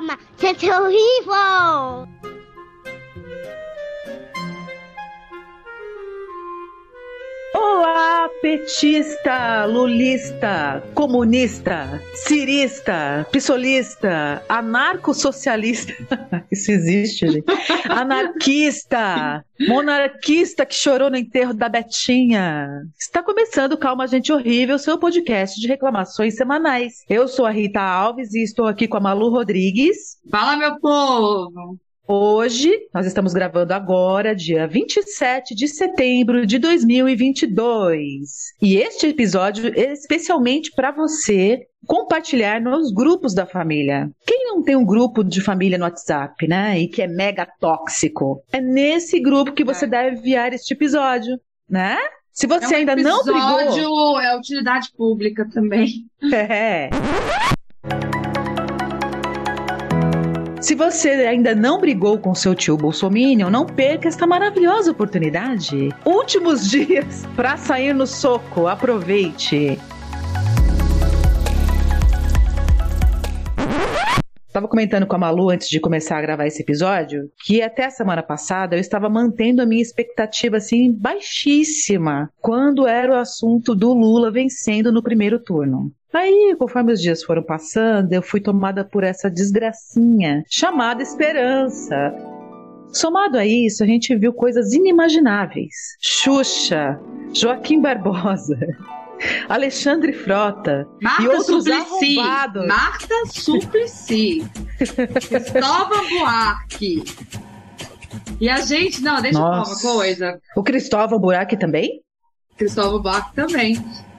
calma, você é horrível! Petista, lulista, comunista, cirista, pissolista, anarco-socialista. Isso existe, gente. Anarquista, monarquista que chorou no enterro da Betinha. Está começando Calma Gente Horrível, seu podcast de reclamações semanais. Eu sou a Rita Alves e estou aqui com a Malu Rodrigues. Fala, meu povo! Hoje, nós estamos gravando agora, dia 27 de setembro de 2022. E este episódio é especialmente para você compartilhar nos grupos da família. Quem não tem um grupo de família no WhatsApp, né? E que é mega tóxico, é nesse grupo que você é. deve enviar este episódio, né? Se você é um ainda não brigou... episódio é utilidade pública também. É. Se você ainda não brigou com seu tio Bolsominion, não perca esta maravilhosa oportunidade. Últimos dias para sair no soco. Aproveite. Estava comentando com a Malu antes de começar a gravar esse episódio que até a semana passada eu estava mantendo a minha expectativa assim baixíssima quando era o assunto do Lula vencendo no primeiro turno. Aí, conforme os dias foram passando, eu fui tomada por essa desgracinha chamada esperança. Somado a isso, a gente viu coisas inimagináveis. Xuxa, Joaquim Barbosa, Alexandre Frota Marta e outros Suplicy, arrombados. Marta Suplicy, Cristóvão Buarque. E a gente, não, deixa Nossa. eu falar uma coisa. O Cristóvão Buarque também? Cristóvão Buarque também.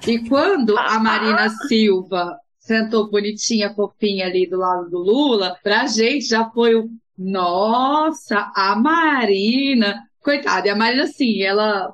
E quando a Marina Silva sentou bonitinha, fofinha ali do lado do Lula, pra gente já foi o. Nossa, a Marina. Coitada, e a Marina, assim, ela.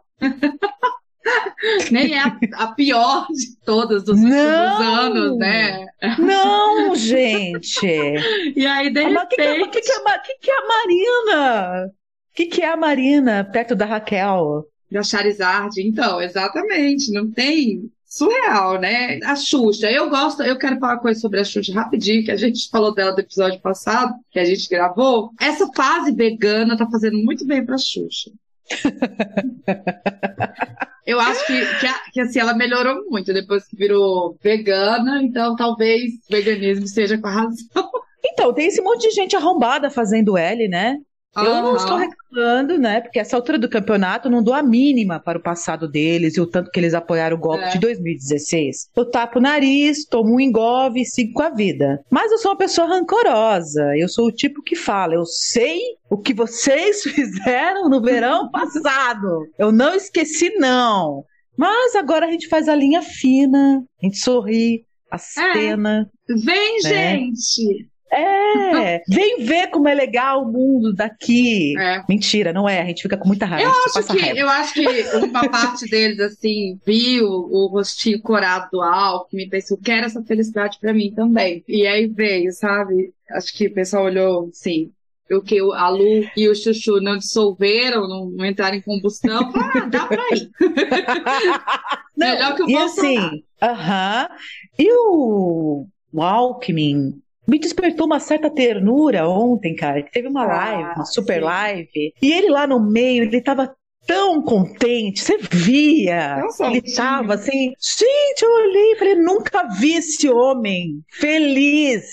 Nem é a, a pior de todas dos últimos anos, né? Não, gente. E aí, de Mas o que, que, é- repente. é, que, que é a Marina? O que, que é a Marina perto da Raquel? Da Charizard, então, exatamente, não tem surreal, né? A Xuxa, eu gosto, eu quero falar uma coisa sobre a Xuxa rapidinho, que a gente falou dela do episódio passado, que a gente gravou. Essa fase vegana tá fazendo muito bem pra Xuxa. Eu acho que, que, que, assim, ela melhorou muito depois que virou vegana, então talvez veganismo seja com a razão. Então, tem esse monte de gente arrombada fazendo L, né? Eu não Aham. estou reclamando, né? Porque essa altura do campeonato não dou a mínima para o passado deles e o tanto que eles apoiaram o golpe É. de 2016. Eu tapo o nariz, tomo um engove e sigo com a vida. Mas eu sou uma pessoa rancorosa. Eu sou o tipo que fala, eu sei o que vocês fizeram no verão passado. Eu não esqueci, não. Mas agora a gente faz a linha fina, a gente sorri, acena. Vem, gente! É, vem ver como é legal o mundo daqui. É. Mentira, não é. A gente fica com muita raiva. Eu acho que, raiva. eu acho que uma parte deles, assim, viu o rostinho corado do Alckmin e pensou, quero essa felicidade pra mim também. E aí veio, sabe? Acho que o pessoal olhou, sim, o que a Lu e o Chuchu não dissolveram, não, entraram em combustão, ah, dá pra ir. Não, Melhor que o e Bolsonaro. assim, aham. E o, o Alckmin me despertou uma certa ternura ontem, cara, teve uma Ah, live, uma super live, e ele lá no meio, ele tava tão contente, você via, ele tava assim, gente, eu olhei e falei, nunca vi esse homem feliz.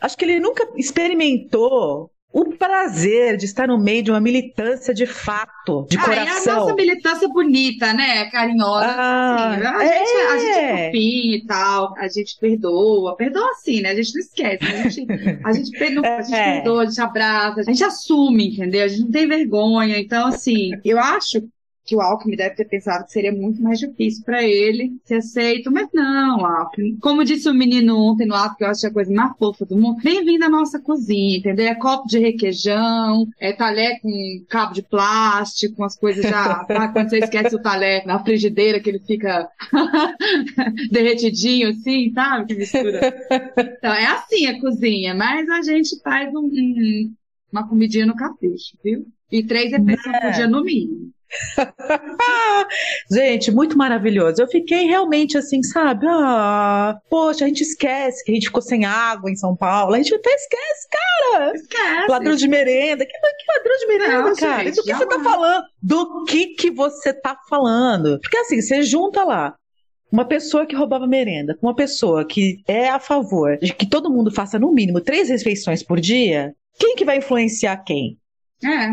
Acho que ele nunca experimentou o prazer de estar no meio de uma militância de fato, de Ah, e a coração. nossa militância bonita, né? Carinhosa. Ah, assim. a, gente, a gente é é. fofinho e tal, a gente perdoa. Perdoa assim, né? A gente não esquece. A gente, a gente, perdoa, a gente É. perdoa, a gente abraça, a gente assume, entendeu? A gente não tem vergonha. Então, assim, eu acho que o Alckmin deve ter pensado que seria muito mais difícil pra ele ser aceito, mas não, Alckmin. Como disse o menino ontem no ato, que eu achei a coisa mais fofa do mundo, bem-vindo à nossa cozinha, entendeu? É copo de requeijão, é talher com cabo de plástico, umas coisas já, sabe? Quando você esquece o talher na frigideira, que ele fica derretidinho assim, sabe? Que mistura. Então, é assim a cozinha, mas a gente faz um- um- uma comidinha no capricho, viu? E três refeições por dia no mínimo. gente, muito maravilhoso. Eu fiquei realmente assim, sabe? Ah, poxa, a gente esquece que a gente ficou sem água em São Paulo. A gente até esquece, cara. Esquece. Ladrão de merenda. Que, que ladrão de merenda, Não, cara? gente, Do que você tá falando? Do que que você tá falando? Porque assim, você junta lá uma pessoa que roubava merenda com uma pessoa que é a favor de que todo mundo faça no mínimo três refeições por dia. Quem que vai influenciar quem? É.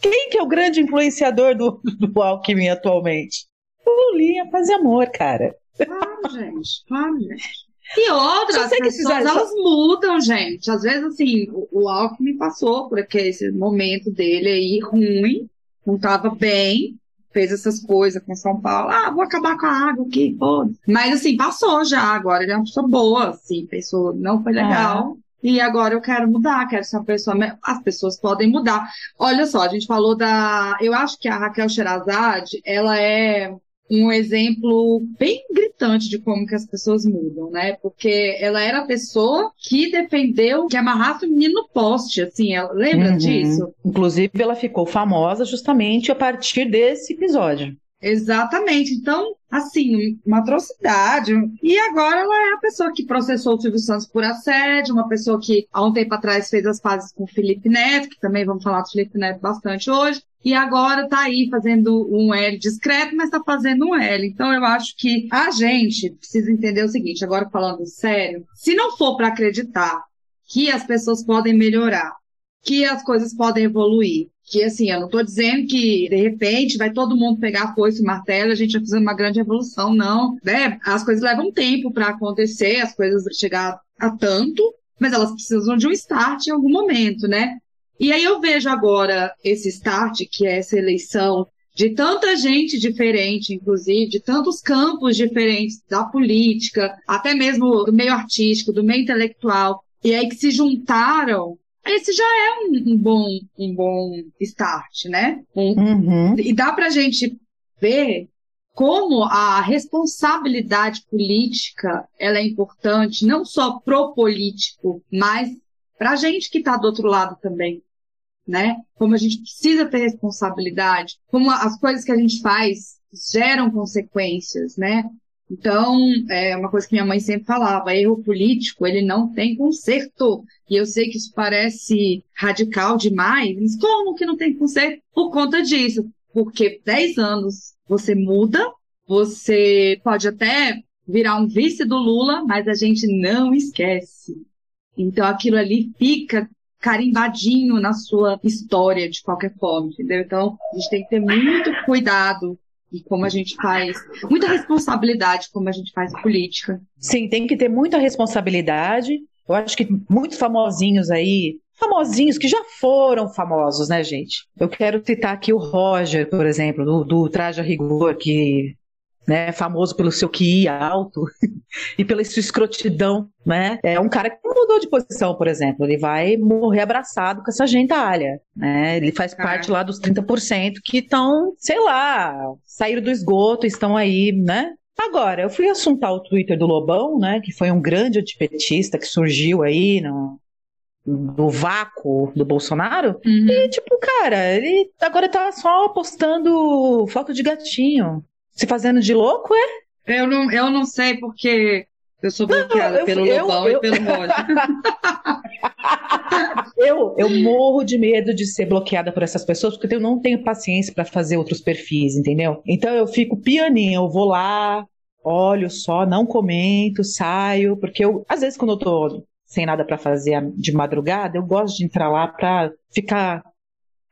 Quem que é o grande influenciador do, do Alckmin atualmente? O Lulinha faz amor, cara. Claro, gente. Claro, gente. E outras, pessoas, fizeram- elas mudam, gente. Às vezes, assim, o, o Alckmin passou por aquele esse momento dele aí ruim, não tava bem, fez essas coisas com São Paulo. Ah, vou acabar com a água aqui, pô. Mas, assim, passou já. Agora ele é uma pessoa boa, assim, pensou, não foi legal. E agora eu quero mudar, quero ser uma pessoa. As pessoas podem mudar. Olha só, a gente falou da. Eu acho que a Raquel Sherazade, ela é um exemplo bem gritante de como que as pessoas mudam, né? Porque ela era a pessoa que defendeu que amarrasse o menino no poste, assim, ela, lembra Uhum. disso? Inclusive, ela ficou famosa justamente a partir desse episódio. Exatamente. Então, assim, uma atrocidade. E agora ela é a pessoa que processou o Silvio Santos por assédio, uma pessoa que há um tempo atrás fez as pazes com o Felipe Neto, que também vamos falar do Felipe Neto bastante hoje. E agora tá aí fazendo um L discreto, mas tá fazendo um L. Então eu acho que a gente precisa entender o seguinte, agora falando sério, se não for para acreditar que as pessoas podem melhorar, que as coisas podem evoluir. Que assim, eu não estou dizendo que de repente vai todo mundo pegar a foice e martelo, a gente vai fazer uma grande evolução, não. Né? As coisas levam tempo para acontecer, as coisas chegar a tanto, mas elas precisam de um start em algum momento, né? E aí eu vejo agora esse start, que é essa eleição de tanta gente diferente, inclusive, de tantos campos diferentes da política, até mesmo do meio artístico, do meio intelectual, e aí que se juntaram esse já é um, um bom um bom start, né? Um- Uhum. e dá pra gente ver como a responsabilidade política ela é importante não só pro político, mas pra gente que tá do outro lado também, né? Como a gente precisa ter responsabilidade, como as coisas que a gente faz geram consequências, né? Então, é uma coisa que minha mãe sempre falava, erro político, ele não tem conserto. E eu sei que isso parece radical demais, mas como que não tem conserto? Por conta disso. Porque 10 anos você muda, você pode até virar um vice do Lula, mas a gente não esquece. Então aquilo ali fica carimbadinho na sua história de qualquer forma, entendeu? Então a gente tem que ter muito cuidado e como a gente faz, muita responsabilidade como a gente faz política. Sim, tem que ter muita responsabilidade. Eu acho que muitos famosinhos aí, famosinhos que já foram famosos, né, gente? Eu quero citar aqui o Roger, por exemplo, do, do Traje a Rigor, que né, famoso pelo seu QI alto e pela sua escrotidão, né? É um cara que mudou de posição, por exemplo. Ele vai morrer abraçado com essa gentalha, né? Ele faz parte lá dos 30% que estão, sei lá, saíram do esgoto, estão aí, né? Agora, eu fui assuntar o Twitter do Lobão, né, que foi um grande antipetista que surgiu aí no, no vácuo do Bolsonaro. Uhum. E, tipo, cara, ele agora tá só postando foto de gatinho. Se fazendo de louco, é? Eu não, eu não sei porque eu sou bloqueada eu- pelo eu- Lobão eu- e pelo Roger. Eu, eu morro de medo de ser bloqueada por essas pessoas, porque eu não tenho paciência pra fazer outros perfis, entendeu? Então eu fico pianinha, eu vou lá, olho só, não comento, saio, porque eu, às vezes, quando eu tô sem nada pra fazer de madrugada, eu gosto de entrar lá pra ficar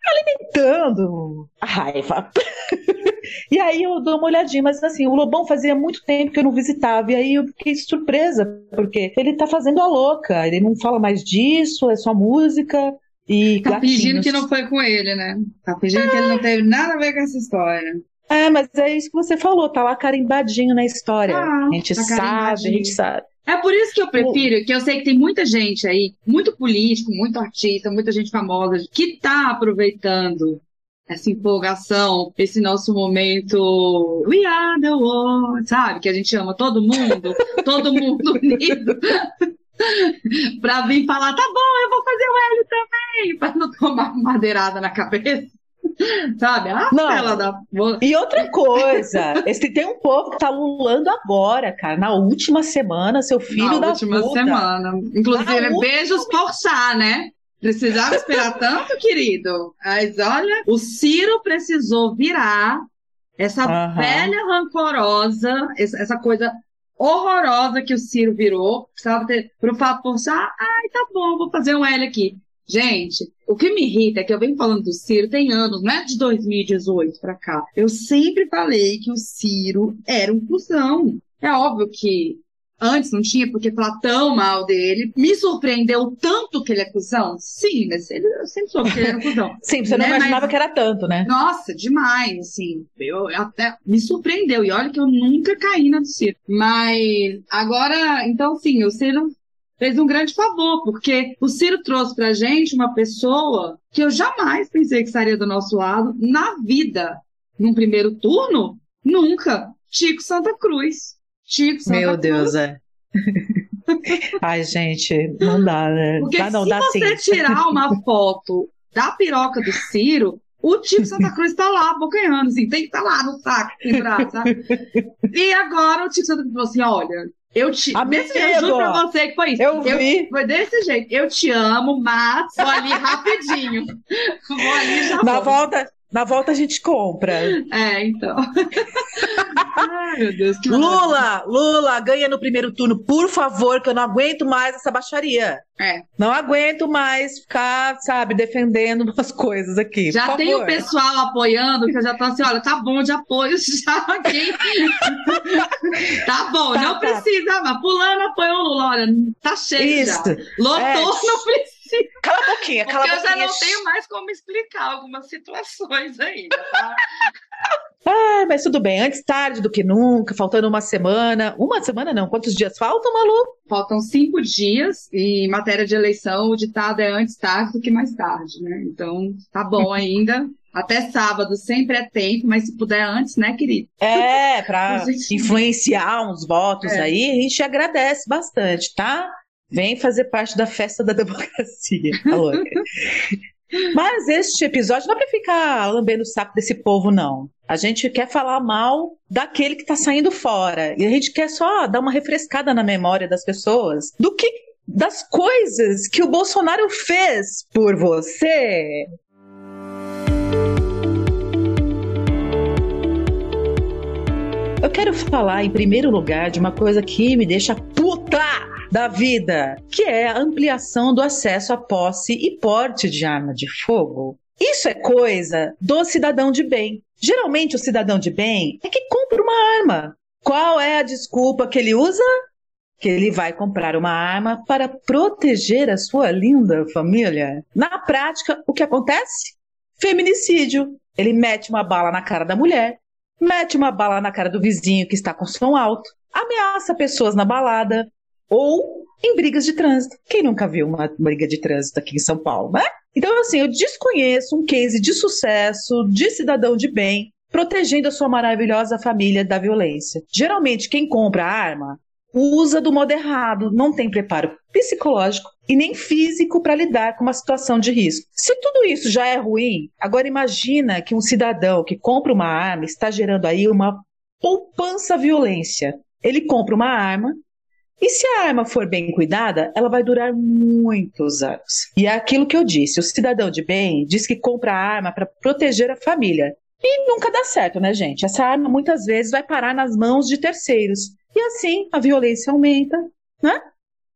alimentando a raiva. E aí eu dou uma olhadinha, mas assim, o Lobão fazia muito tempo que eu não visitava, e aí eu fiquei surpresa, porque ele tá fazendo a louca, ele não fala mais disso, é só música e Tá fingindo gatinhos. que não foi com ele, né? Tá fingindo que ele não teve nada a ver com essa história. É, mas é isso que você falou, tá lá carimbadinho na história. Ah, a gente tá sabe, a gente sabe. É por isso que eu prefiro, que eu sei que tem muita gente aí, muito político, muito artista, muita gente famosa, que tá aproveitando essa empolgação, esse nosso momento We are the world, sabe? Que a gente ama todo mundo, todo mundo unido. pra vir falar, tá bom, eu vou fazer o L também, pra não tomar madeirada na cabeça. Sabe? A Não. da. E outra coisa, esse, tem um povo que tá lulando agora, cara. Na última semana, seu filho na da última puta. semana. Inclusive, Na beijos por chá, né? Precisava esperar tanto, querido. Mas olha, o Ciro precisou virar essa Aham. velha rancorosa, essa, coisa horrorosa que o Ciro virou. Precisava ter pro por chá. Ai, tá bom, vou fazer um L aqui. Gente, o que me irrita é que eu venho falando do Ciro tem anos, não é de 2018 pra cá. Eu sempre falei que o Ciro era um cuzão. É óbvio que antes não tinha porque falar tão mal dele. Me surpreendeu tanto que ele é cuzão? Sim, mas ele, eu sempre soube que ele era cuzão. Sim, você não Né, imaginava mas- que era tanto, né? Nossa, demais, assim. Eu até me surpreendeu. E olha que eu nunca caí na do Ciro. Mas agora, então, sim, o Ciro fez um grande favor, porque o Ciro trouxe pra gente uma pessoa que eu jamais pensei que estaria do nosso lado na vida. Num primeiro turno, nunca. Chico Santa Cruz. Chico Santa Meu Cruz. Deus, é. Ai, gente, não dá, né? Porque dá, não, se dá você sim. tirar uma foto da piroca do Ciro, o Chico Santa Cruz tá lá, bocanhando, assim, tem que estar lá no saco, pendurado, sabe? E agora o Chico Santa Cruz falou assim, olha, eu te... Amigo! Eu juro pra você que foi isso. Eu vi. Foi desse jeito. Eu te amo, mas vou ali rapidinho. Vou ali já Na vou. volta, na volta a gente compra. É, então. Ai, meu Deus, que. Lula, Lula, ganha no primeiro turno, por favor, que eu não aguento mais essa baixaria. É. Não aguento mais ficar, sabe, defendendo umas coisas aqui. Já tem o favor. pessoal apoiando, que já tô assim, olha, tá bom de apoio já aqui. tá bom, Tá, não tá. precisa, mas pulando apoiou o Lula, olha, tá cheio Isso. já. Lotou, É. não precisa, Cala a boquinha, cala porque a eu já boquinha. não tenho mais como explicar algumas situações ainda, tá? Ah, mas tudo bem, antes tarde do que nunca, faltando uma semana. Uma semana não, quantos dias faltam, Malu? Faltam cinco dias e em matéria de eleição o ditado é antes tarde do que mais tarde, né? Então, tá bom ainda. Até sábado sempre é tempo, mas se puder antes, né, querido? É, pra Gente. influenciar uns votos É. aí, a gente agradece bastante, tá? Vem fazer parte da festa da democracia. Alô. Mas este episódio não é pra ficar lambendo o saco desse povo, não. A gente quer falar mal daquele que tá saindo fora. E a gente quer só dar uma refrescada na memória das pessoas do que das coisas que o Bolsonaro fez por você. Eu quero falar, em primeiro lugar, de uma coisa que me deixa puta da vida, que é a ampliação do acesso à posse e porte de arma de fogo. Isso é coisa do cidadão de bem. Geralmente, o cidadão de bem é que compra uma arma. Qual é a desculpa que ele usa? Que ele vai comprar uma arma para proteger a sua linda família. Na prática, o que acontece? Feminicídio. Ele mete uma bala na cara da mulher, mete uma bala na cara do vizinho que está com som alto, ameaça pessoas na balada ou em brigas de trânsito. Quem nunca viu uma briga de trânsito aqui em São Paulo, né? Então, assim, eu desconheço um case de sucesso de cidadão de bem protegendo a sua maravilhosa família da violência. Geralmente, quem compra arma usa do modo errado, não tem preparo psicológico e nem físico para lidar com uma situação de risco. Se tudo isso já é ruim, agora imagina que um cidadão que compra uma arma está gerando aí uma poupança violência. Ele compra uma arma e se a arma for bem cuidada, ela vai durar muitos anos. E é aquilo que eu disse: o cidadão de bem diz que compra a arma para proteger a família. E nunca dá certo, né, gente? Essa arma muitas vezes vai parar nas mãos de terceiros. E assim a violência aumenta, né?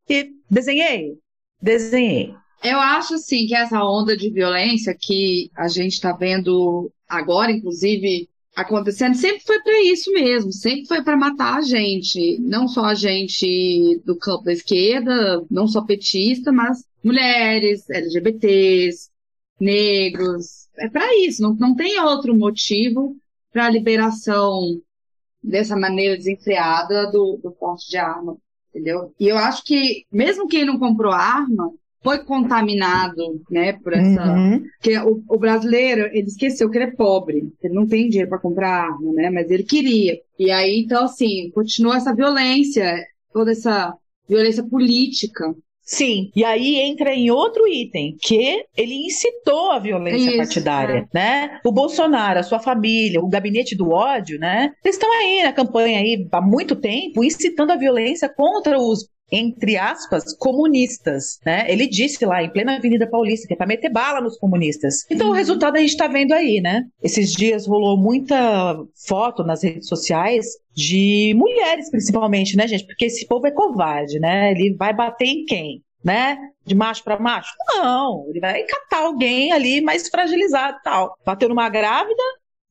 E desenhei? Desenhei. Eu acho, assim, que essa onda de violência que a gente está vendo agora, inclusive, acontecendo, sempre foi para isso mesmo, sempre foi para matar a gente. Não só a gente do campo da esquerda, não só petista, mas mulheres, LGBTs, negros. É para isso, não, não tem outro motivo para a liberação dessa maneira desenfreada do, do porte de arma, entendeu? E eu acho que, mesmo quem não comprou arma, foi contaminado, né, por essa. Uhum. Porque o, o brasileiro, ele esqueceu que ele é pobre, ele não tem dinheiro para comprar arma, né, mas ele queria. E aí, então, assim, continua essa violência, toda essa violência política, Sim, e aí entra em outro item, que ele incitou a violência Isso, partidária, né? O Bolsonaro, a sua família, o gabinete do ódio, né? Eles estão aí na campanha aí há muito tempo, incitando a violência contra os entre aspas, comunistas, né? Ele disse lá em plena Avenida Paulista que é para meter bala nos comunistas. Então o resultado a gente está vendo aí, né? Esses dias rolou muita foto nas redes sociais de mulheres, principalmente, né, gente? Porque esse povo é covarde, né? Ele vai bater em quem? Né? De macho para macho? Não, ele vai catar alguém ali mais fragilizado tal. Bateu numa grávida,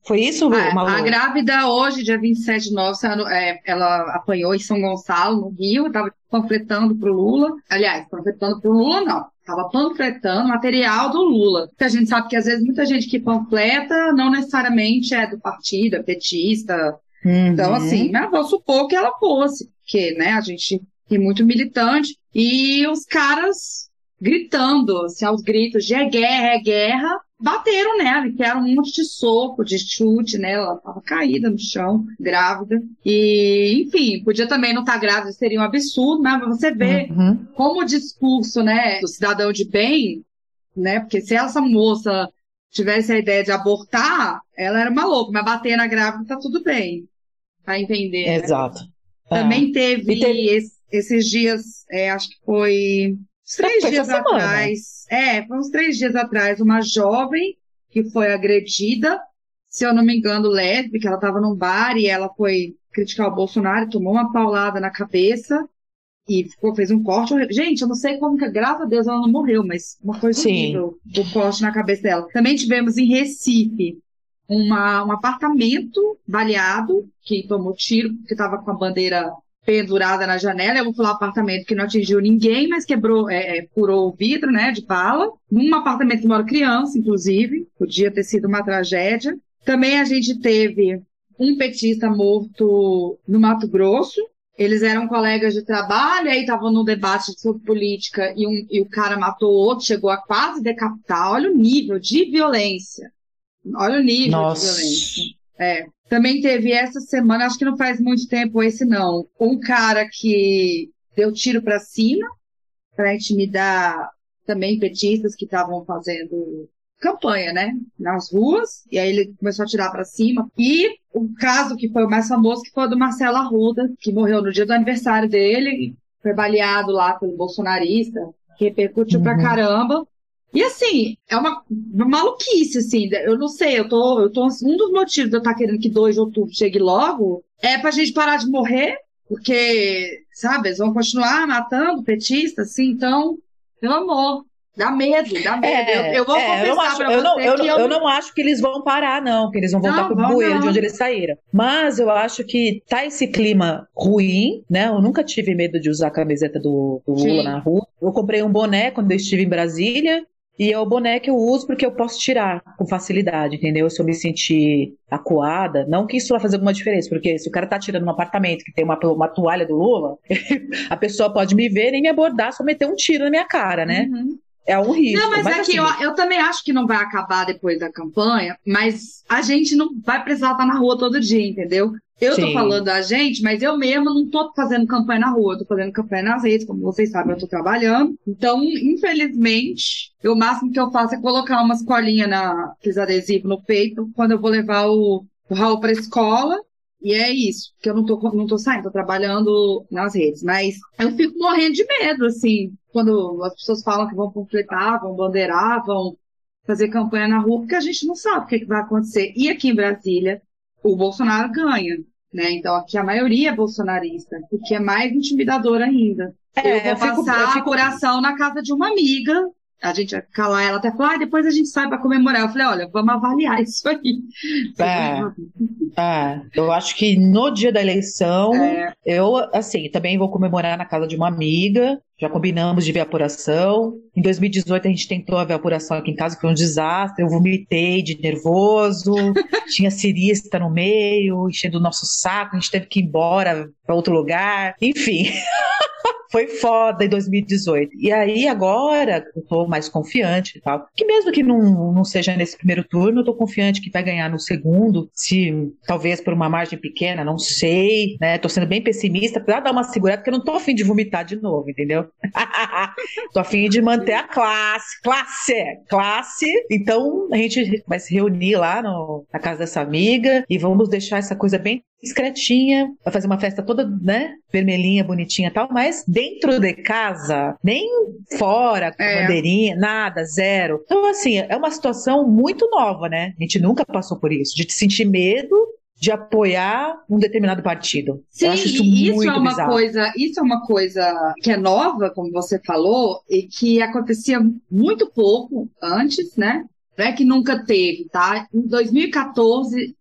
foi isso, Malu? a grávida hoje, dia 27 de novembro, ela, é, ela apanhou em São Gonçalo, no Rio, estava panfletando pro Lula. Aliás, panfletando pro Lula, não. Estava panfletando material do Lula. Porque a gente sabe que às vezes muita gente que panfleta não necessariamente é do partido, é petista. Uhum. Então, assim, mas vou supor que ela fosse, porque, né, a gente tem muito militante. E os caras gritando, assim, aos gritos de é guerra, é guerra, bateram nela, e deram um monte de soco, de chute nela, ela estava caída no chão, grávida. E, enfim, podia também não estar grávida, seria um absurdo, mas você vê Uhum. como o discurso, né, do cidadão de bem, né, porque se essa moça tivesse a ideia de abortar, ela era maluca, mas bater na grávida tá tudo bem. Pra entender. né? Exato. É. Também teve, teve- es- esses dias, é, acho que foi uns três dias atrás. É, foi uns três dias atrás, uma jovem que foi agredida, se eu não me engano, lésbica, ela estava num bar e ela foi criticar o Bolsonaro, tomou uma paulada na cabeça e ficou, fez um corte. Gente, eu não sei como que, graças a Deus, ela não morreu, mas uma coisa Sim. horrível, o corte na cabeça dela. Também tivemos em Recife uma, um apartamento baleado, que tomou tiro, porque estava com a bandeira pendurada na janela. Eu vou falar apartamento que não atingiu ninguém, mas quebrou, é, é, furou o vidro, né, de bala. Num apartamento que mora criança, inclusive. Podia ter sido uma tragédia. Também a gente teve um petista morto no Mato Grosso. Eles eram colegas de trabalho, aí estavam no debate sobre política e, um, e o cara matou o outro, chegou a quase decapitar. Olha o nível de violência. Olha o nível Nossa. de violência. É. Também teve essa semana, acho que não faz muito tempo esse não, um cara que deu tiro pra cima para intimidar também petistas que estavam fazendo campanha, né, nas ruas, e aí ele começou a tirar pra cima. E o caso que foi o mais famoso, que foi o do Marcelo Arruda, que morreu no dia do aniversário dele, foi baleado lá pelo bolsonarista, repercutiu pra Uhum. caramba. E assim, é uma, maluquice, assim. Eu não sei, eu tô, eu tô. Um dos motivos de eu estar querendo que 2 de outubro chegue logo é pra gente parar de morrer, porque, sabe, eles vão continuar matando petistas, assim, então, pelo amor. Dá medo, dá medo. eu, eu vou é, eu não acho, eu não, eu, que não- eu não acho que eles vão parar, não, que eles vão voltar pro vão bueiro de onde eles saíram. Mas eu acho que tá esse clima ruim, né? Eu nunca tive medo de usar a camiseta do, do Lula na rua. Eu comprei um boné quando eu estive em Brasília. E é o boné que eu uso porque eu posso tirar com facilidade, entendeu? Se eu me sentir acuada, não que isso vai fazer alguma diferença, porque se o cara tá tirando um apartamento que tem uma, uma toalha do Lula, a pessoa pode me ver nem me abordar, só meter um tiro na minha cara, né? Uhum. É um risco. Não, mas, é assim, eu, eu também acho que não vai acabar depois da campanha, mas a gente não vai precisar estar na rua todo dia, entendeu? Eu tô Sim. falando da gente, mas eu mesma não tô fazendo campanha na rua, eu tô fazendo campanha nas redes, como vocês sabem, eu tô trabalhando. Então, infelizmente, o máximo que eu faço é colocar umas colinhas na, aqueles adesivos no peito quando eu vou levar o, o Raul pra escola. E é isso, porque eu não tô, não tô saindo, tô trabalhando nas redes. Mas eu fico morrendo de medo, assim, quando as pessoas falam que vão completar, vão bandeirar, vão fazer campanha na rua, porque a gente não sabe o que, que vai acontecer. E aqui em Brasília, o Bolsonaro ganha, né? Então aqui a maioria é bolsonarista, o que é mais intimidador ainda. É, eu vou eu fico- passar fico- a apuração na casa de uma amiga. A gente vai calar ela até falar, ah, depois a gente sai pra comemorar. Eu falei, olha, vamos avaliar isso aí. É. É, eu acho que no dia da eleição, É. eu, assim, também vou comemorar na casa de uma amiga. Já combinamos de apuração. Em 2018 a gente tentou ver a apuração aqui em casa, foi um desastre. Eu vomitei de nervoso, tinha cirista no meio, enchendo o nosso saco, a gente teve que ir embora para outro lugar. Enfim. Foi foda em 2018. E aí, agora, eu tô mais confiante e tal. Que mesmo que não, não seja nesse primeiro turno, eu tô confiante que vai ganhar no segundo. Se talvez por uma margem pequena, não sei, né? Tô sendo bem pessimista pra dar uma segurada, porque eu não tô afim de vomitar de novo, entendeu? Tô afim de manter a classe. Classe! Classe! Então a gente vai se reunir lá no, na casa dessa amiga e vamos deixar essa coisa bem discretinha, vai fazer uma festa toda, né, vermelhinha, bonitinha e tal, mas dentro de casa, nem fora, com é. bandeirinha, nada, zero. Então, assim, é uma situação muito nova, né? A gente nunca passou por isso, de sentir medo de apoiar um determinado partido. Sim, Eu acho isso, isso é uma bizarro. coisa, isso é uma coisa que é nova, como você falou, e que acontecia muito pouco antes, né? Não é que nunca teve, tá? Em 2014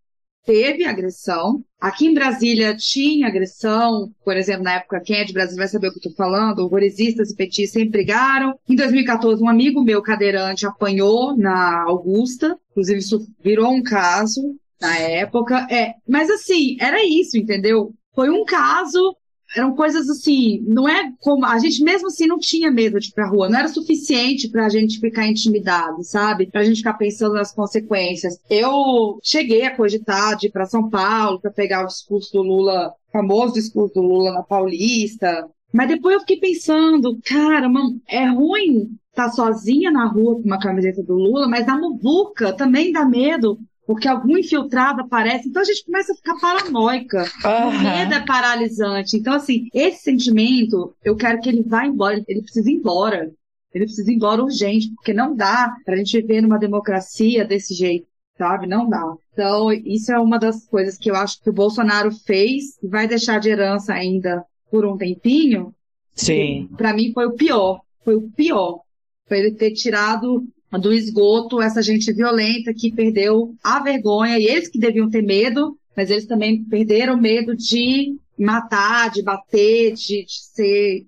teve agressão. Aqui em Brasília tinha agressão, por exemplo, na época, quem é de Brasília vai saber o que eu tô falando, horrorizistas e petistas sempre brigaram. Em 2014, um amigo meu, cadeirante, apanhou na Augusta, inclusive isso virou um caso na época. É, mas assim, era isso, entendeu? Foi um caso eram coisas assim, não é como. A gente mesmo assim não tinha medo de ir pra rua, não era suficiente pra gente ficar intimidado, sabe? Pra gente ficar pensando nas consequências. Eu cheguei a cogitar de ir pra São Paulo pra pegar o discurso do Lula, famoso discurso do Lula na Paulista. Mas depois eu fiquei pensando, cara, mano, é ruim tá sozinha na rua com uma camiseta do Lula, mas na muvuca também dá medo porque algum infiltrado aparece, então a gente começa a ficar paranoica. Uhum. O medo é paralisante. Então, assim, esse sentimento, eu quero que ele vá embora, ele precisa ir embora. Ele precisa ir embora urgente, porque não dá pra gente viver numa democracia desse jeito, sabe? Não dá. Então, isso é uma das coisas que eu acho que o Bolsonaro fez e vai deixar de herança ainda por um tempinho. Sim. Para mim foi o pior. Foi o pior. Foi ele ter tirado do esgoto, essa gente violenta que perdeu a vergonha, e eles que deviam ter medo, mas eles também perderam medo de matar, de bater, de, de ser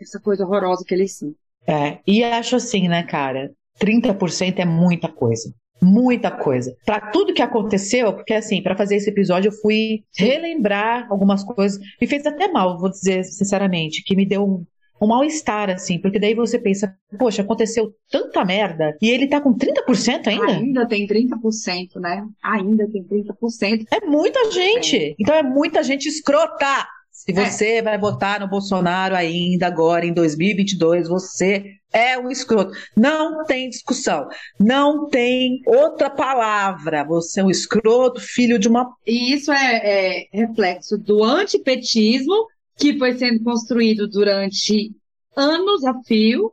essa coisa horrorosa que eles são. É, e acho assim, né, cara? 30% é muita coisa. Muita coisa. Para tudo que aconteceu, porque assim, para fazer esse episódio eu fui relembrar algumas coisas. Me fez até mal, vou dizer sinceramente, que me deu um, mal-estar, assim, porque daí você pensa, poxa, aconteceu tanta merda e ele tá com 30% ainda? Ainda tem 30%, né? Ainda tem 30%. É muita gente. É. Então é muita gente escrota. Se é. você é. vai votar no Bolsonaro ainda agora, em 2022, você é um escroto. Não tem discussão. Não tem outra palavra. Você é um escroto, filho de uma. E isso é, é reflexo do antipetismo que foi sendo construído durante anos a fio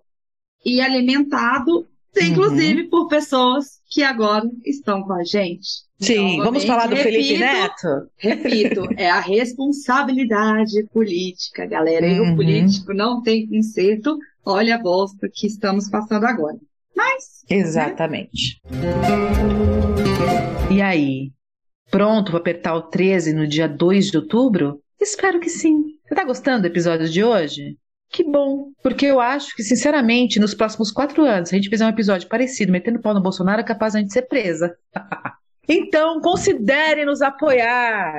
e alimentado, inclusive, uhum. por pessoas que agora estão com a gente. Sim, então, vamos falar do repito, Felipe Neto? Repito, é a responsabilidade política, galera. E uhum. o político não tem conserto. Olha a bosta que estamos passando agora. Mas. Né? Exatamente. Né? E aí? Pronto para apertar o 13 no dia 2 de outubro? Espero que sim. Você tá gostando do episódio de hoje? Que bom, porque eu acho que, sinceramente, nos próximos quatro anos, se a gente fizer um episódio parecido, metendo pau no Bolsonaro, é capaz de a gente ser presa. então, considere nos apoiar.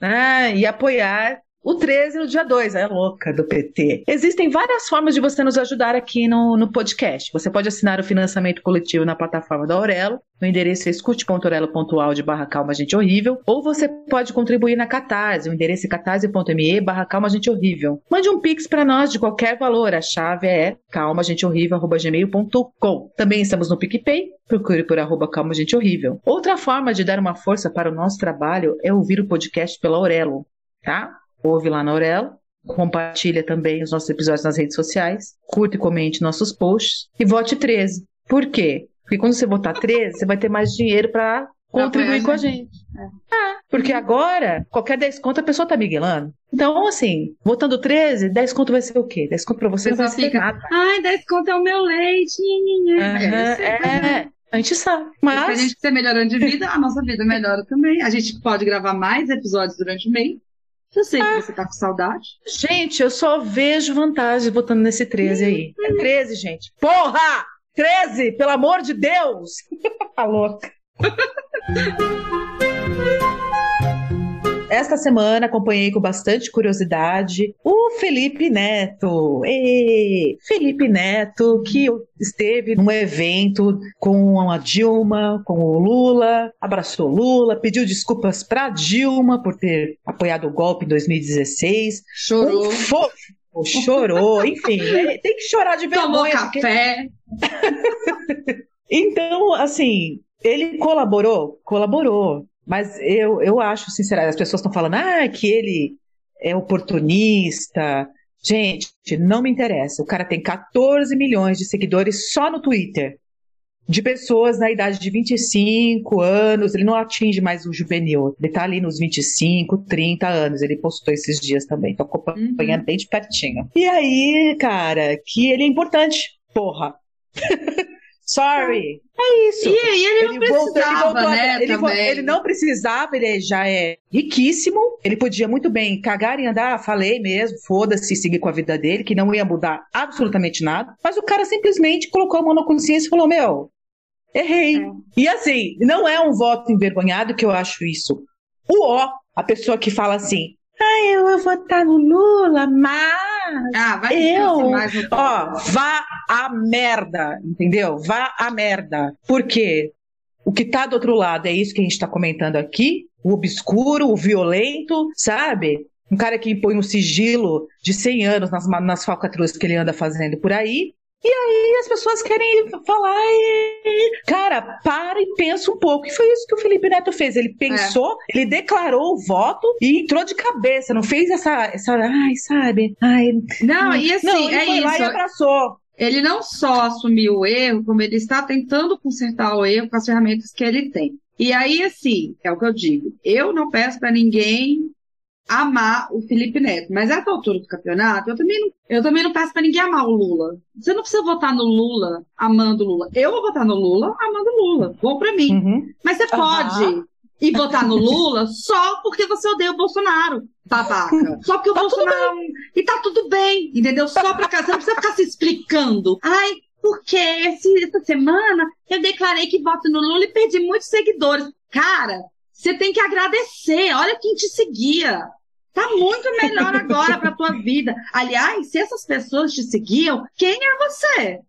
Né? E apoiar o 13 no dia 2, é louca do PT. Existem várias formas de você nos ajudar aqui no, no podcast. Você pode assinar o financiamento coletivo na plataforma da Aurelo, no endereço é escute.orelo.audio barra calma gente horrível, ou você pode contribuir na Catarse, o endereço é catarse.me barra calma gente horrível. Mande um pix para nós de qualquer valor, a chave é calmagenteHorrível.gmail.com. Também estamos no PicPay, procure por arroba calma gente horrível. Outra forma de dar uma força para o nosso trabalho é ouvir o podcast pela Aurelo, tá? Ouve lá na Aurela, compartilha também os nossos episódios nas redes sociais, curte e comente nossos posts e vote 13. Por quê? Porque quando você votar 13, você vai ter mais dinheiro para contribuir com a gente. É. Ah, porque agora, qualquer 10 conto a pessoa tá miguelando. Então, assim, votando 13, 10 conto vai ser o quê? 10 conto pra você não vai ser nada. Ai, 10 conto é o meu leite. Uhum, é, a gente sabe. Mas... Se a gente quiser melhorando de vida, a nossa vida melhora também. A gente pode gravar mais episódios durante o mês. Eu sei ah, que você tá com saudade. Gente, eu só vejo vantagem votando nesse 13 aí. É 13, gente. Porra! 13! Pelo amor de Deus! tá louca. Esta semana acompanhei com bastante curiosidade o Felipe Neto. E Felipe Neto, que esteve num evento com a Dilma, com o Lula, abraçou Lula, pediu desculpas para Dilma por ter apoiado o golpe em 2016. Chorou. Um fofo chorou, enfim, é, tem que chorar de vergonha. Tomou café. Porque... então, assim, ele colaborou? Colaborou. Mas eu, eu acho, sinceramente, as pessoas estão falando ah, que ele é oportunista. Gente, não me interessa. O cara tem 14 milhões de seguidores só no Twitter de pessoas na idade de 25 anos, ele não atinge mais o juvenil, ele tá ali nos 25, 30 anos, ele postou esses dias também, tô acompanhando uhum. bem de pertinho. E aí, cara, que ele é importante, porra. Sorry. É isso. E aí ele não ele precisava, voltou, ele né, ele, também. ele não precisava, ele já é riquíssimo, ele podia muito bem cagar e andar, falei mesmo, foda-se, seguir com a vida dele, que não ia mudar absolutamente nada, mas o cara simplesmente colocou a mão na consciência e falou, meu, errei. É. E assim, não é um voto envergonhado que eu acho isso. O ó, a pessoa que fala assim, ah, eu vou votar no Lula, mas. Ah, vai eu. Mais Ó, vá a merda, entendeu? Vá a merda. Por quê? O que tá do outro lado é isso que a gente tá comentando aqui: o obscuro, o violento, sabe? Um cara que impõe um sigilo de 100 anos nas, nas falcatruas que ele anda fazendo por aí. E aí as pessoas querem falar e... Cara, para e pensa um pouco. E foi isso que o Felipe Neto fez. Ele pensou, é. ele declarou o voto e entrou de cabeça. Não fez essa... essa ai, sabe? Ai, não, e assim, não, ele é foi isso. lá e abraçou. Ele não só assumiu o erro, como ele está tentando consertar o erro com as ferramentas que ele tem. E aí, assim, é o que eu digo. Eu não peço para ninguém amar o Felipe Neto. Mas essa altura do campeonato, eu também não, eu também não peço para ninguém amar o Lula. Você não precisa votar no Lula amando o Lula. Eu vou votar no Lula amando o Lula. Bom para mim. Uhum. Mas você pode uhum. ir votar no Lula só porque você odeia o Bolsonaro, babaca. Só porque o tá Bolsonaro. E tá tudo bem, entendeu? Só pra cá. Você não precisa ficar se explicando. Ai, porque esse, essa semana eu declarei que voto no Lula e perdi muitos seguidores. Cara, você tem que agradecer. Olha quem te seguia. Tá muito melhor agora para tua vida. Aliás, se essas pessoas te seguiam, quem é você?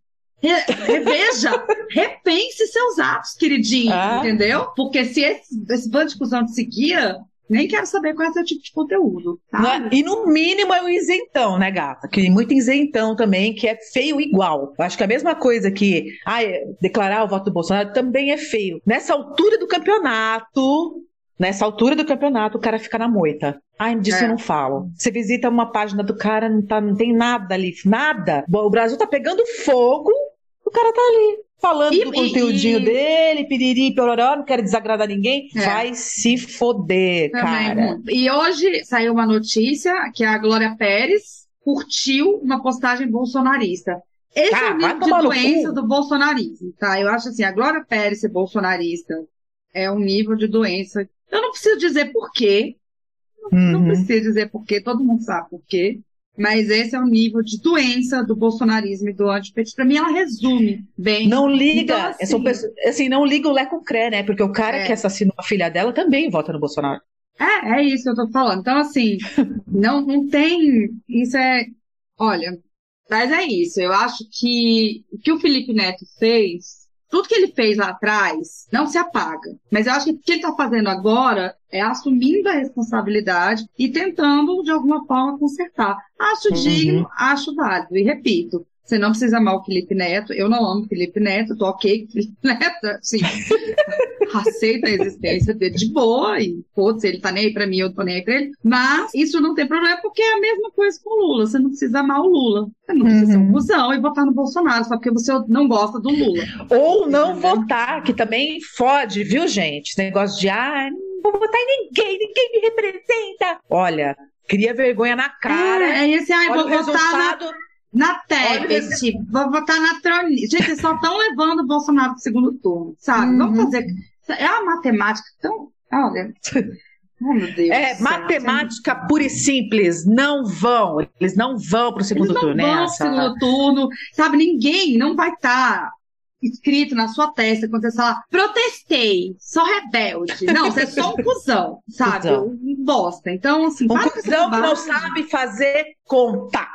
Reveja, repense seus atos, queridinho, ah. entendeu? Porque se esse, esse bando de cuzão te seguia, nem quero saber qual é o tipo de conteúdo. Tá? É, e no mínimo é um isentão, né, gata? Que muito isentão também, que é feio igual. Eu acho que a mesma coisa que ah, declarar o voto do Bolsonaro também é feio. Nessa altura do campeonato, Nessa altura do campeonato, o cara fica na moita. Ai, disso é. eu não falo. Você visita uma página do cara, não, tá, não tem nada ali, nada. O Brasil tá pegando fogo, o cara tá ali, falando e, do conteúdinho e... dele, piriri, pororó, não quero desagradar ninguém. É. Vai se foder, Também, cara. E hoje saiu uma notícia que a Glória Pérez curtiu uma postagem bolsonarista. Esse ah, é o nível de doença do bolsonarismo, tá? Eu acho assim, a Glória Pérez ser bolsonarista é um nível de doença eu não preciso dizer porquê. Uhum. Não preciso dizer porquê, todo mundo sabe porquê. Mas esse é o nível de doença do bolsonarismo e do antipetismo. Para mim, ela resume bem. Não liga, então, assim, pessoas, assim, não liga o Leco Cré, né? Porque o cara é. que assassinou a filha dela também vota no Bolsonaro. É, é isso que eu tô falando. Então, assim, não, não tem. Isso é. Olha, mas é isso. Eu acho que o que o Felipe Neto fez tudo que ele fez lá atrás não se apaga. Mas eu acho que o que ele está fazendo agora é assumindo a responsabilidade e tentando, de alguma forma, consertar. Acho uhum. digno, acho válido. E repito, você não precisa amar o Felipe Neto. Eu não amo o Felipe Neto, tô ok com o Felipe Neto. Sim. Aceita a existência dele de boa e, putz, ele tá nem aí pra mim, eu tô nem aí pra ele. Mas isso não tem problema porque é a mesma coisa com o Lula. Você não precisa amar o Lula. Você não precisa uhum. ser um uhum. cuzão e votar no Bolsonaro só porque você não gosta do Lula. Ou não votar, que também fode, viu, gente? Esse negócio de, ah, não vou votar em ninguém, ninguém me representa. Olha, cria vergonha na cara. É, é esse, ah, vou votar na na Tebet, vou votar na Troni. Gente, eles só estão levando o Bolsonaro pro segundo turno, sabe? Uhum. Vamos fazer. É uma matemática tão. Olha. Oh, meu Deus é, matemática pura e simples. Não vão. Eles não vão pro segundo eles não turno. Vão pro segundo turno. Sabe, ninguém não vai estar. Tá escrito na sua testa quando você fala, protestei, sou rebelde. Não, você é só um cuzão, sabe? Um bosta. Então, assim, um cuzão que não sabe fazer conta.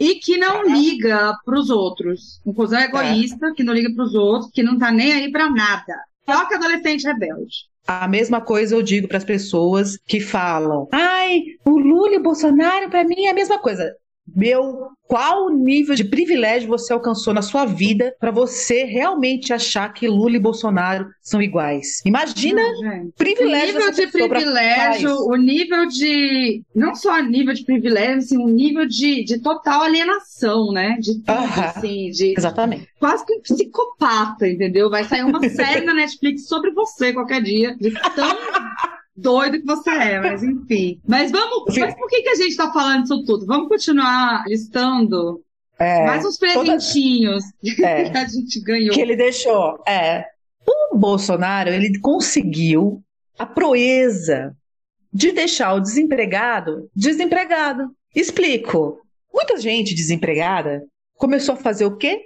E que não liga para os outros. Um cuzão egoísta, é. que não liga para os outros, que não tá nem aí para nada. Só que adolescente rebelde. A mesma coisa eu digo para as pessoas que falam: ai, o Lula e o Bolsonaro, para mim, é a mesma coisa. Meu, qual nível de privilégio você alcançou na sua vida para você realmente achar que Lula e Bolsonaro são iguais? Imagina Não, privilégio o nível de privilégio, o nível de não só nível de privilégio, assim, o nível de, de total alienação, né? De tudo, assim, de exatamente quase que um psicopata, entendeu? Vai sair uma série na Netflix sobre você qualquer dia, de tão doido que você é, mas enfim. Mas vamos. Mas por que, que a gente tá falando isso tudo? Vamos continuar listando é, mais uns presentinhos toda... é, que a gente ganhou. Que ele deixou. É. O Bolsonaro, ele conseguiu a proeza de deixar o desempregado desempregado. Explico. Muita gente desempregada começou a fazer o quê?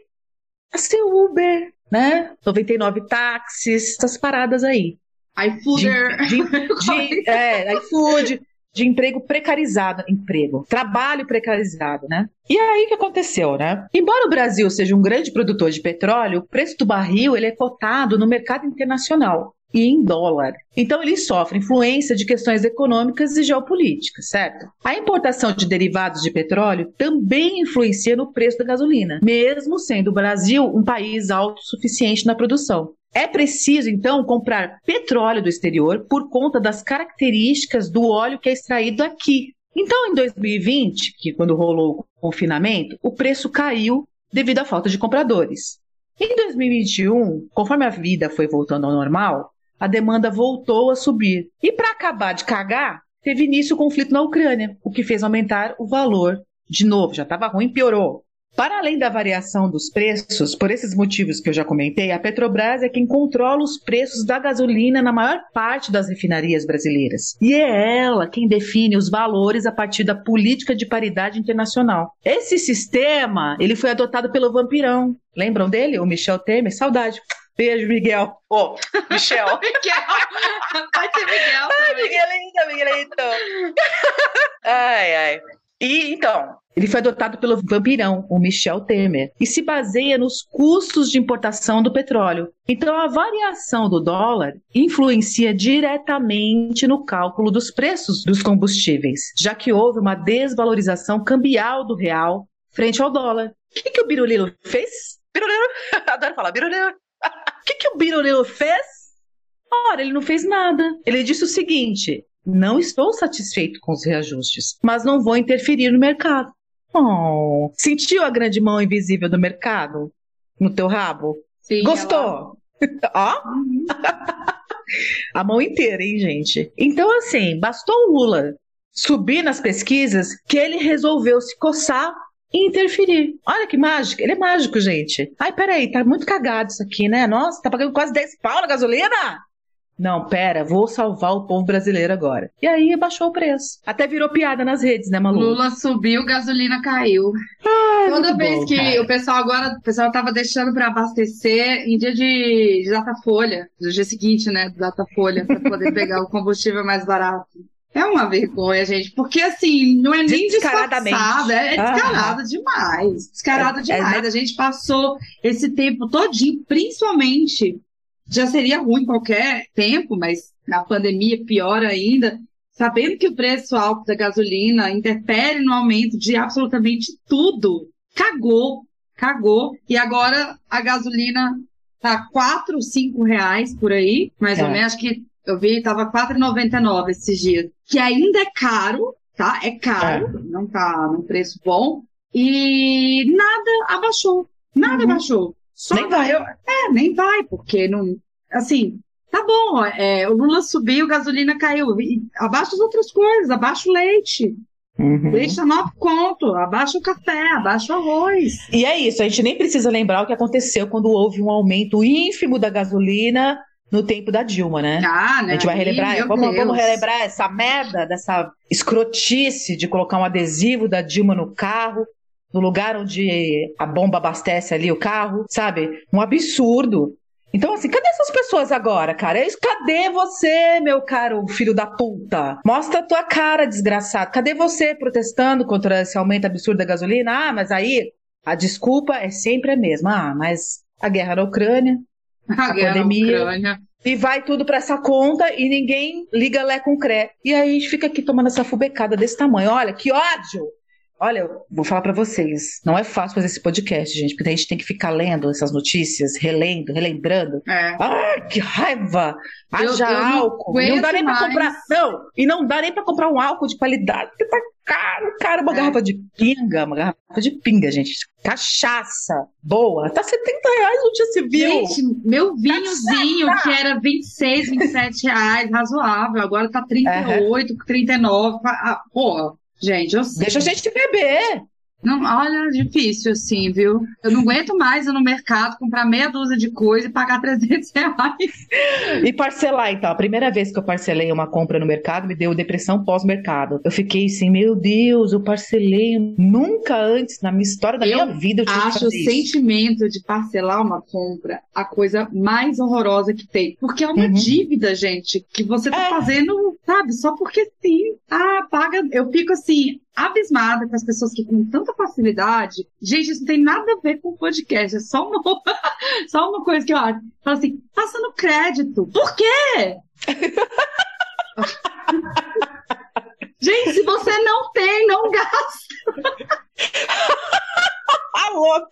A ser Uber, né? 99 táxis, essas paradas aí iFooder. De, de, de, é, iFood, de emprego precarizado, emprego, trabalho precarizado, né? E aí o que aconteceu, né? Embora o Brasil seja um grande produtor de petróleo, o preço do barril ele é cotado no mercado internacional e em dólar. Então ele sofre influência de questões econômicas e geopolíticas, certo? A importação de derivados de petróleo também influencia no preço da gasolina, mesmo sendo o Brasil um país autossuficiente na produção. É preciso, então, comprar petróleo do exterior por conta das características do óleo que é extraído aqui. Então, em 2020, que quando rolou o confinamento, o preço caiu devido à falta de compradores. Em 2021, conforme a vida foi voltando ao normal, a demanda voltou a subir. E para acabar de cagar, teve início o conflito na Ucrânia, o que fez aumentar o valor. De novo, já estava ruim, piorou. Para além da variação dos preços, por esses motivos que eu já comentei, a Petrobras é quem controla os preços da gasolina na maior parte das refinarias brasileiras. E é ela quem define os valores a partir da política de paridade internacional. Esse sistema, ele foi adotado pelo vampirão. Lembram dele? O Michel Temer? Saudade. Beijo, Miguel. Ô, oh, Michel. Miguel. Pode ser Miguel. Ai, Miguelito, Miguelito. ai, ai. E então, ele foi adotado pelo vampirão, o Michel Temer, e se baseia nos custos de importação do petróleo. Então, a variação do dólar influencia diretamente no cálculo dos preços dos combustíveis, já que houve uma desvalorização cambial do real frente ao dólar. O que, que o Biruliro fez? Biruliro, adoro falar Biruliro. O que, que o Biruliro fez? Ora, ele não fez nada. Ele disse o seguinte: não estou satisfeito com os reajustes, mas não vou interferir no mercado. Oh, sentiu a grande mão invisível do mercado no teu rabo? Sim, Gostou? Ó. Uhum. a mão inteira, hein, gente? Então, assim, bastou o Lula subir nas pesquisas que ele resolveu se coçar e interferir. Olha que mágico. Ele é mágico, gente. Ai, peraí, tá muito cagado isso aqui, né? Nossa, tá pagando quase 10 pau na gasolina? Não, pera, vou salvar o povo brasileiro agora. E aí baixou o preço. Até virou piada nas redes, né, Malu? Lula subiu, gasolina caiu. Ai, Toda vez bom, que cara. o pessoal agora, o pessoal tava deixando para abastecer em dia de, de Datafolha, no dia seguinte, né, do Datafolha, para poder pegar o combustível mais barato. É uma vergonha, gente, porque assim, não é nem Descaradamente. é, é Aham. descarado demais. Descarado É- é, demais. né? A gente passou esse tempo todinho, principalmente, já seria ruim qualquer tempo, mas na pandemia pior ainda, sabendo que o preço alto da gasolina interfere no aumento de absolutamente tudo. Cagou, cagou. E agora a gasolina tá 4, 5 reais por aí, mais ou É. menos, acho que eu vi, tava 4,99 esses dias. Que ainda é caro, tá? É caro, não tá num preço bom. E nada abaixou. Nada Uhum. abaixou. Só Nem vai. eu- é, nem vai, porque não. Assim, tá bom, é, o Lula subiu, gasolina caiu. Abaixa as outras coisas, abaixa o leite. Uhum. Leite tá 9 conto, abaixa o café, abaixa o arroz. E é isso, a gente nem precisa lembrar o que aconteceu quando houve um aumento ínfimo da gasolina no tempo da Dilma, né? Ah, né? A gente vai Aí, relembrar, meu vamos, vamos relembrar essa merda, dessa escrotice de colocar um adesivo da Dilma no carro, no lugar onde a bomba abastece ali o carro, sabe? Um absurdo. Então, assim, cadê essas pessoas agora, cara? É isso, Cadê você, meu caro filho da puta? Mostra a tua cara, desgraçado. Cadê você protestando contra esse aumento absurdo da gasolina? Ah, mas aí a desculpa é sempre a mesma. Ah, mas a guerra na Ucrânia, A pandemia. E vai tudo pra essa conta e ninguém liga lé com cré. E aí a gente fica aqui tomando essa fubecada desse tamanho. Olha, que ódio! Olha, eu vou falar pra vocês, não é fácil fazer esse podcast, gente, porque a gente tem que ficar lendo essas notícias, relendo, relembrando. É. Ah, que raiva! Haja eu não álcool. E não dá nem pra aguento comprar. Não, e não dá nem pra comprar um álcool de qualidade, porque tá caro, cara. Uma É. garrafa de pinga, uma garrafa de pinga, gente. Cachaça boa. Tá 70 reais, não tinha se viu. Gente, meu vinhozinho, que era 26, 27 reais, razoável, agora tá 38, 39. Ah, porra, gente, eu sei. Deixa a gente beber. Não, olha, difícil assim, viu? Eu não aguento mais ir no mercado comprar meia dúzia de coisa e pagar 300 reais. E parcelar, então. A primeira vez que eu parcelei uma compra no mercado me deu depressão pós-mercado. Eu fiquei assim, meu Deus, eu parcelei. Nunca antes na minha história da Eu minha vida eu tive que Acho o sentimento de parcelar uma compra a coisa mais horrorosa que tem. Porque é uma Uhum. dívida, gente, que você tá É. fazendo, sabe, só porque sim. Ah, paga. Eu fico assim, abismada com as pessoas que com tanta facilidade. Gente, isso não tem nada a ver com o podcast, é só uma, só uma coisa que eu acho. Fala assim, passa no crédito. Por quê? Gente, se você não tem, não gasta. Ah, louca!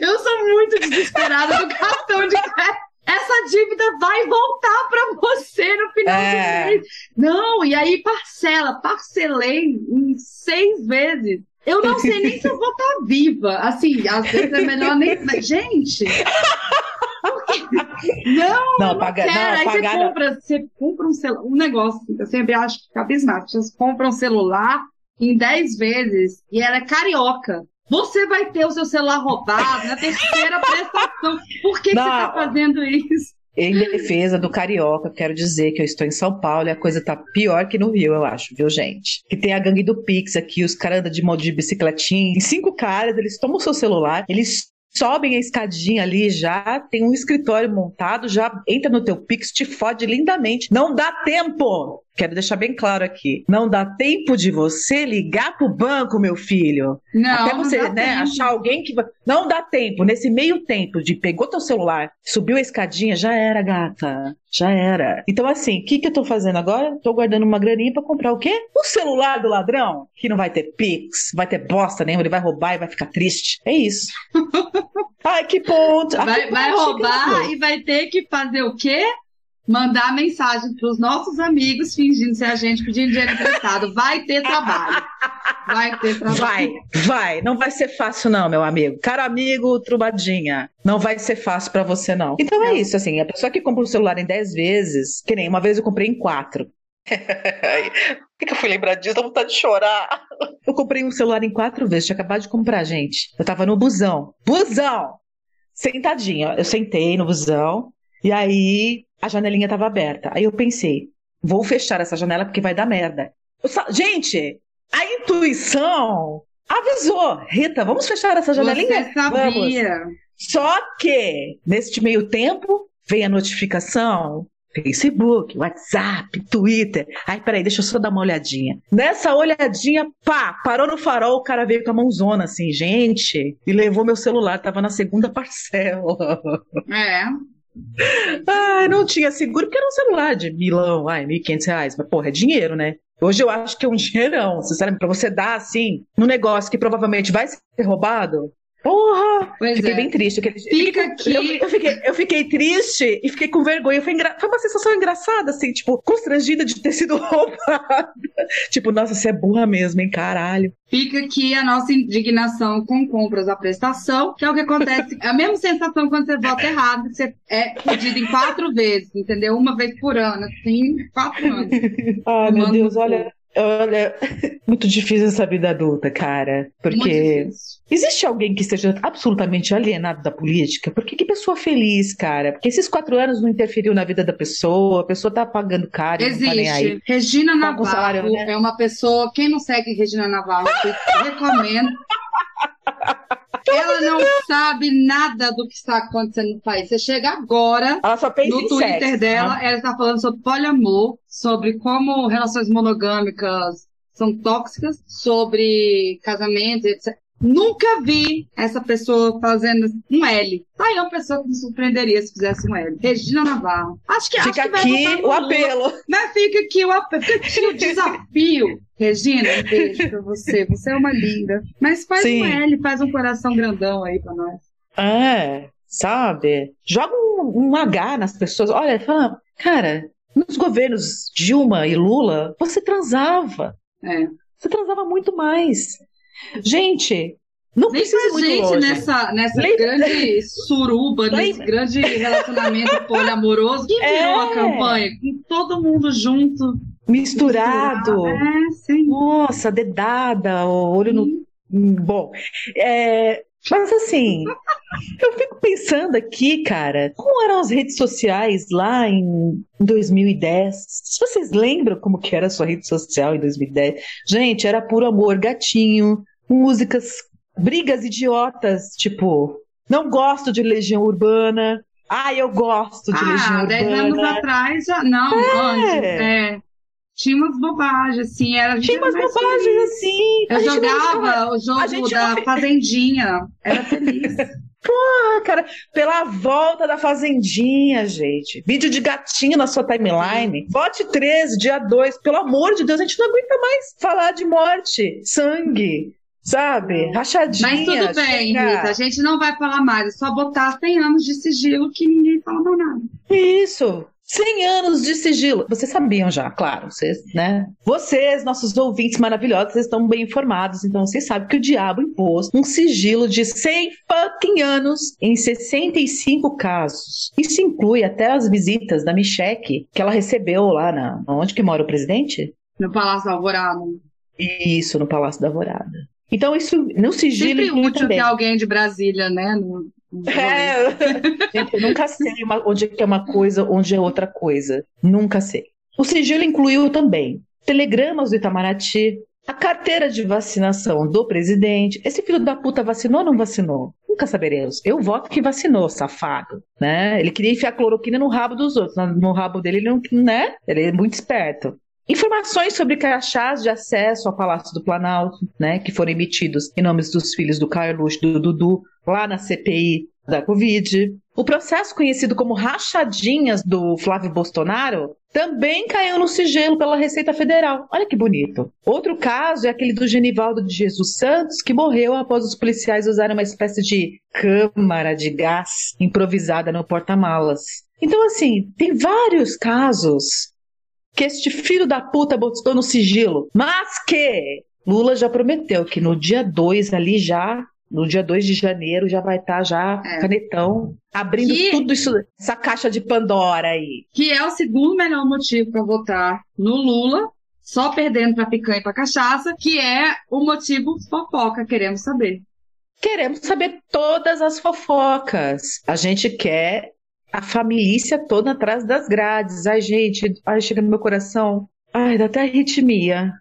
Eu sou muito desesperada do cartão de crédito. Essa dívida vai voltar para você no final É. do mês. Não, e aí parcela. Parcelei em seis vezes. Eu não sei nem se eu vou estar viva. Assim, às vezes é melhor nem. Gente! Não, Não, não paga, quero. não, Aí pagar você não. compra, você compra um celular. Um negócio, eu sempre acho que. As pessoas compram um celular em 10 vezes e ela é carioca. Você vai ter o seu celular roubado na terceira prestação. Por que, que você está fazendo isso? Em defesa do carioca, quero dizer que eu estou em São Paulo e a coisa tá pior que no Rio, eu acho, viu, gente? Que tem a gangue do Pix aqui, os caras andam de modo de bicicletinha, em cinco caras, eles tomam o seu celular, eles sobem a escadinha ali já, tem um escritório montado, já entra no teu Pix, te fode lindamente. Não dá tempo! Quero deixar bem claro aqui. Não dá tempo de você ligar pro banco, meu filho. Não, Até não você, dá né, tempo. achar alguém que. vai- Não dá tempo. Nesse meio tempo de pegou teu celular, subiu a escadinha, já era, gata. Já era. Então, assim, o que, que eu tô fazendo agora? Tô guardando uma graninha pra comprar o quê? O celular do ladrão, que não vai ter Pix, vai ter bosta nenhuma, ele vai roubar e vai ficar triste. É isso. Ai, que ponto. Ai, Vai, que vai ponto roubar chegamos. e vai ter que fazer o quê? Mandar mensagem para os nossos amigos fingindo ser a gente pedindo dinheiro emprestado. Vai ter trabalho. Vai ter trabalho. Vai, vai. Não vai ser fácil, não, meu amigo. Caro amigo, trubadinha. Não vai ser fácil pra você, não. Então é isso, assim. A pessoa que compra um celular em 10 vezes, que nem uma vez eu comprei em 4. Por que, que eu fui lembrar disso? Dá vontade de chorar. Eu comprei um celular em quatro vezes, tinha acabado de comprar, gente. Eu tava no busão. Busão! Sentadinha. Eu sentei no busão e aí a janelinha tava aberta. Aí eu pensei, vou fechar essa janela porque vai dar merda. Gente, a intuição avisou. Rita, vamos fechar essa janelinha? Você sabia. Só que, neste meio tempo, vem a notificação. Facebook, WhatsApp, Twitter. Ai, peraí, deixa eu só dar uma olhadinha. Nessa olhadinha, pá, parou no farol, o cara veio com a mãozona assim, gente, e levou meu celular, tava na segunda parcela. É. Ai, não tinha seguro, porque era um celular de milão, ai, 1.500 reais. Mas, porra, é dinheiro, né? Hoje eu acho que é um dinheirão, sinceramente, pra você dar assim, num negócio que provavelmente vai ser roubado. Porra! Pois Fiquei é. bem triste. Aquele... Fica aqui. Eu, eu fiquei, eu fiquei triste e fiquei com vergonha. Foi, engra... Foi uma sensação engraçada, assim, tipo, constrangida de ter sido roubada. tipo, nossa, você é burra mesmo, hein, caralho. Fica aqui a nossa indignação com compras à prestação, que é o que acontece. É a mesma sensação quando você vota errado, que você é pedido em quatro vezes, entendeu? Uma vez por ano, assim, quatro anos. Ai, meu Mano, Deus, olha. Olha, muito difícil essa vida adulta, cara. Porque existe alguém que esteja absolutamente alienado da política? Porque que pessoa feliz, cara? Porque esses quatro anos não interferiu na vida da pessoa, a pessoa tá pagando caro, tá nem aí. Existe. Regina Tá salário, Navarro né? é uma pessoa. Quem não segue Regina Navarro, eu recomendo. Ela não sabe nada do que está acontecendo no país. Você chega agora Ela só pensa no em Twitter sexo, dela, né? ela está falando sobre poliamor, sobre como relações monogâmicas são tóxicas, sobre casamento, etc. Nunca vi essa pessoa fazendo um L. Tá aí uma pessoa que me surpreenderia se fizesse um L. Regina Navarro. Acho que Fica acho que vai aqui o apelo. Mas fica aqui o apelo. Fica aqui o desafio. Regina, um beijo pra você. Você é uma linda. Mas faz Sim. um L, faz um coração grandão aí pra nós. É, sabe? Joga um, um H nas pessoas. Olha, fala, cara, nos governos Dilma e Lula, você transava. É. Você transava muito mais. Gente, não Nem precisa muito gente longe. nessa, nessa Lembra- grande suruba, nesse grande relacionamento poliamoroso que virou É. a campanha, com todo mundo junto. Misturado. É, sim. Nossa, dedada, olho no. Bom, é, mas assim, eu fico pensando aqui, cara, como eram as redes sociais lá em 2010? Se vocês lembram como que era a sua rede social em 2010? Gente, era puro amor, gatinho, músicas, brigas idiotas, tipo, não gosto de Legião Urbana. Ah, eu gosto de Legião Ah, 10 anos Urbana. atrás já. Não, antes. É. Tinha umas bobagens, assim. Era, Tinha umas bobagens feliz. assim. Eu jogava o jogo da não- Fazendinha. Era feliz. Ah, cara, pela volta da Fazendinha, gente. Vídeo de gatinho na sua timeline. Vote 13, dia 2. Pelo amor de Deus, a gente não aguenta mais falar de morte, sangue, sabe? Rachadinha. Mas tudo bem. Rita. A gente não vai falar mais. É só botar 100 anos de sigilo que ninguém fala mais nada. Isso. 100 anos de sigilo. Vocês sabiam já, claro. Vocês, né? Vocês, nossos ouvintes maravilhosos, vocês estão bem informados. Então vocês sabem que o diabo impôs um sigilo de 100 fucking anos em 65 casos. Isso inclui até as visitas da Micheque que ela recebeu lá na. Onde que mora o presidente? No Palácio Alvorada. Isso, no Palácio da Alvorada. Então isso no sigilo Sempre útil também. ter alguém de Brasília, né? No É, gente, eu nunca sei uma- onde é que é uma coisa, onde é outra coisa. Nunca sei. O sigilo incluiu também telegramas do Itamaraty, a carteira de vacinação do presidente. Esse filho da puta vacinou ou não vacinou? Nunca saberemos. Eu voto que vacinou, safado. Né? Ele queria enfiar cloroquina no rabo dos outros. No- No rabo dele, ele não, né? Ele é muito esperto. Informações sobre crachás de acesso ao Palácio do Planalto, né, que foram emitidos em nome dos filhos do Carlos, do Dudu, lá na CPI da Covid. O processo conhecido como rachadinhas do Flávio Bolsonaro também caiu no sigilo pela Receita Federal. Olha que bonito. Outro caso é aquele do Genivaldo de Jesus Santos, que morreu após os policiais usarem uma espécie de câmara de gás improvisada no porta-malas. Então, assim, tem vários casos que este filho da puta botou no sigilo, mas que Lula já prometeu que no dia 2 ali já, no dia 2 de janeiro já vai estar já É. canetão abrindo Que- tudo isso, essa caixa de Pandora aí. Que é o segundo melhor motivo para votar no Lula, só perdendo para picanha e para cachaça, que é o motivo fofoca, queremos saber. Queremos saber todas as fofocas. A gente quer a família toda atrás das grades. Ai, gente, ai, chega no meu coração. Ai, dá até arritmia.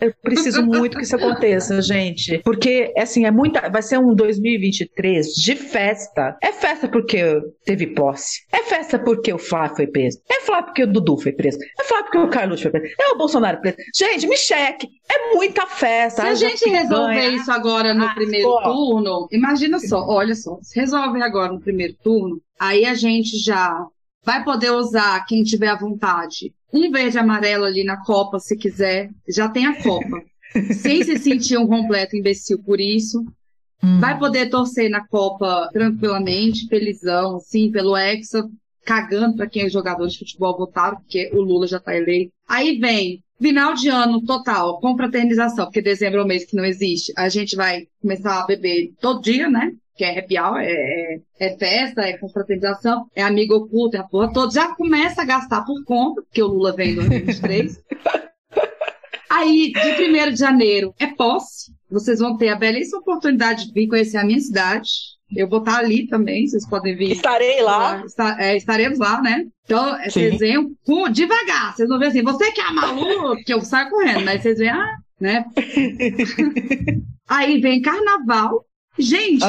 Eu preciso muito que isso aconteça, gente. Porque, assim, é muita. Vai ser um 2023 de festa. É festa porque teve posse. É festa porque o Flávio foi preso. É Flávio porque o Dudu foi preso. É Flávio porque o Carlos foi preso. É o Bolsonaro preso. Gente, me cheque. É muita festa. Se a gente resolver picanha. isso agora no Ah, primeiro ó. turno, imagina só, olha só, se resolve agora no primeiro turno, aí a gente já vai poder usar, quem tiver à vontade, um verde amarelo ali na Copa, se quiser, já tem a Copa. Sem se sentir um completo imbecil por isso. Hum. Vai poder torcer na Copa tranquilamente, felizão, assim, pelo Hexa, cagando pra quem os jogadores de futebol votaram, porque o Lula já tá eleito. Aí vem final de ano total, confraternização, porque dezembro é o mês que não existe. A gente vai começar a beber todo dia, né? Que é happy hour, é, é, é festa, é confraternização, é amigo oculto, é a porra toda. Já começa a gastar por conta, porque o Lula vem em 2023. Aí, de 1 de janeiro, é posse. Vocês vão ter a belíssima oportunidade de vir conhecer a minha cidade. Eu vou estar ali também, vocês podem vir. Estarei lá. É, estaremos lá, né? Então, é, Sim. vocês venham com- devagar. Vocês vão ver assim, você que é maluco, que eu saio correndo, mas vocês veem, ah, né? Aí vem carnaval. Gente,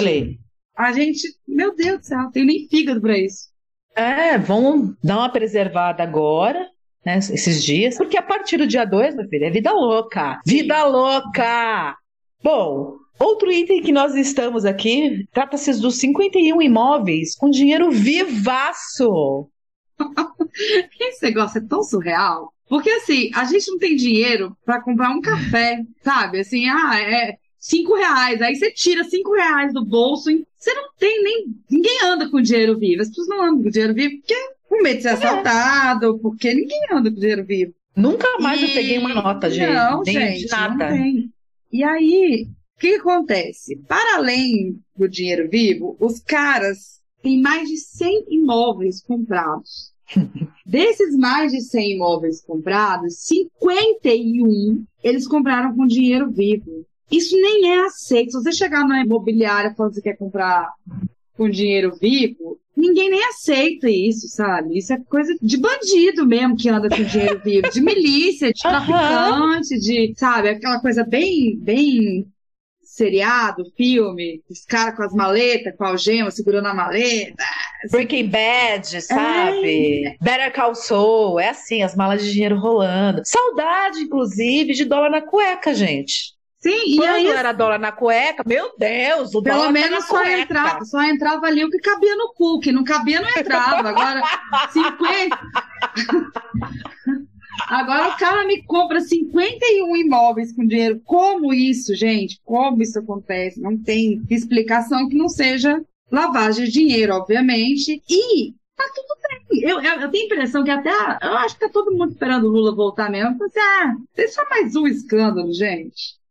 a gente, meu Deus do céu, não tenho nem fígado pra isso. É, vamos dar uma preservada agora, né, esses dias, porque a partir do dia 2, meu filho, é vida louca. Vida louca! Bom, outro item que nós estamos aqui trata-se dos 51 imóveis com dinheiro vivaço. Esse negócio é tão surreal. Porque assim, a gente não tem dinheiro para comprar um café, sabe? Assim, ah, é cinco reais. Aí você tira cinco reais do bolso. E você não tem nem. Ninguém anda com dinheiro vivo. As pessoas não andam com dinheiro vivo porque com medo de ser é. assaltado, porque ninguém anda com dinheiro vivo. Nunca mais e... eu peguei uma nota, gente. Não, nem gente, nada. Não tem. E aí, o que, que acontece? Para além do dinheiro vivo, os caras têm mais de 100 imóveis comprados. Desses mais de 100 imóveis comprados, 51 eles compraram com dinheiro vivo. Isso nem é aceito. Se você chegar na imobiliária falando que você quer comprar com dinheiro vivo, ninguém nem aceita isso, sabe? Isso é coisa de bandido mesmo que anda com dinheiro vivo, de milícia, de traficante, de, sabe, aquela coisa bem, bem seriado, filme, os caras com as maletas, com a algema segurando a maleta. Breaking Bad, sabe? É. Better Call Saul, é assim, as malas de dinheiro rolando. Saudade, inclusive, de dólar na cueca, gente. Sim, Quando e aí, era dólar na cueca, meu Deus, o pelo dólar menos só cueca. entrava, só entrava ali o que cabia no cu, que não cabia não entrava. Agora 50 Agora o cara me compra 51 imóveis com dinheiro. Como isso, gente? Como isso acontece? Não tem explicação que não seja lavagem de dinheiro, obviamente. E tá tudo bem. Eu, eu, eu, tenho a impressão que até. Eu acho que tá todo mundo esperando o Lula voltar mesmo. Assim, ah, deixa mais um escândalo, gente.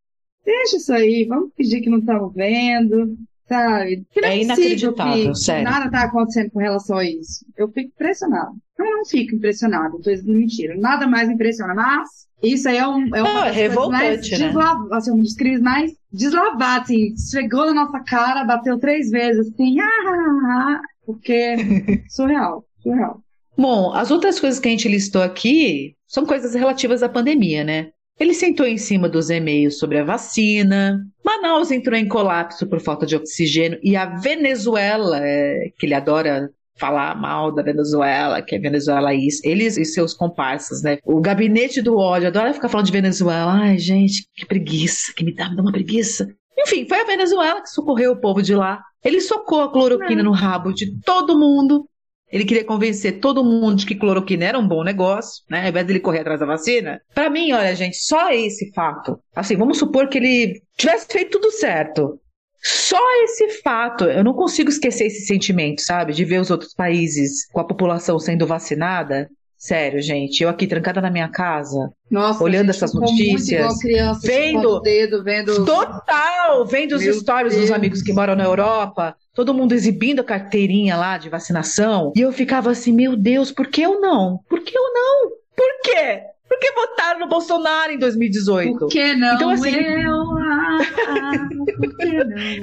Deixa isso aí, vamos fingir que não estamos vendo, sabe? é, é inacreditável, que sério. Nada está acontecendo com relação a isso. Eu fico impressionado. Eu não fico impressionado, tô dizendo mentira. Nada mais impressiona, mas isso aí é um é uma não, é revoltante, mais né? assim, um dos crimes mais deslavados, assim, chegou na nossa cara, bateu três vezes, assim, ah, ah, ah, ah porque surreal, surreal. Bom, as outras coisas que a gente listou aqui são coisas relativas à pandemia, né? Ele sentou em cima dos e-mails sobre a vacina. Manaus entrou em colapso por falta de oxigênio. E a Venezuela, é, que ele adora falar mal da Venezuela, que é Venezuela isso, eles e seus comparsas, né? O gabinete do ódio adora ficar falando de Venezuela. Ai, gente, que preguiça, que me dá, me dá uma preguiça. Enfim, foi a Venezuela que socorreu o povo de lá. Ele socou a cloroquina é. no rabo de todo mundo. Ele queria convencer todo mundo de que cloroquina era um bom negócio, né? Ao invés dele correr atrás da vacina. Para mim, olha, gente, só esse fato. Assim, vamos supor que ele tivesse feito tudo certo. Só esse fato, eu não consigo esquecer esse sentimento, sabe? De ver os outros países com a população sendo vacinada. Sério, gente, eu aqui trancada na minha casa, Nossa, olhando essas notícias, criança, vendo, dedo, vendo total, vendo os stories Deus. dos amigos que moram na Europa, todo mundo exibindo a carteirinha lá de vacinação. E eu ficava assim, meu Deus, por que eu não? Por que eu não? Por quê? Por que votaram no Bolsonaro em 2018? Por que não? Então, assim, eu, ah, ah, não?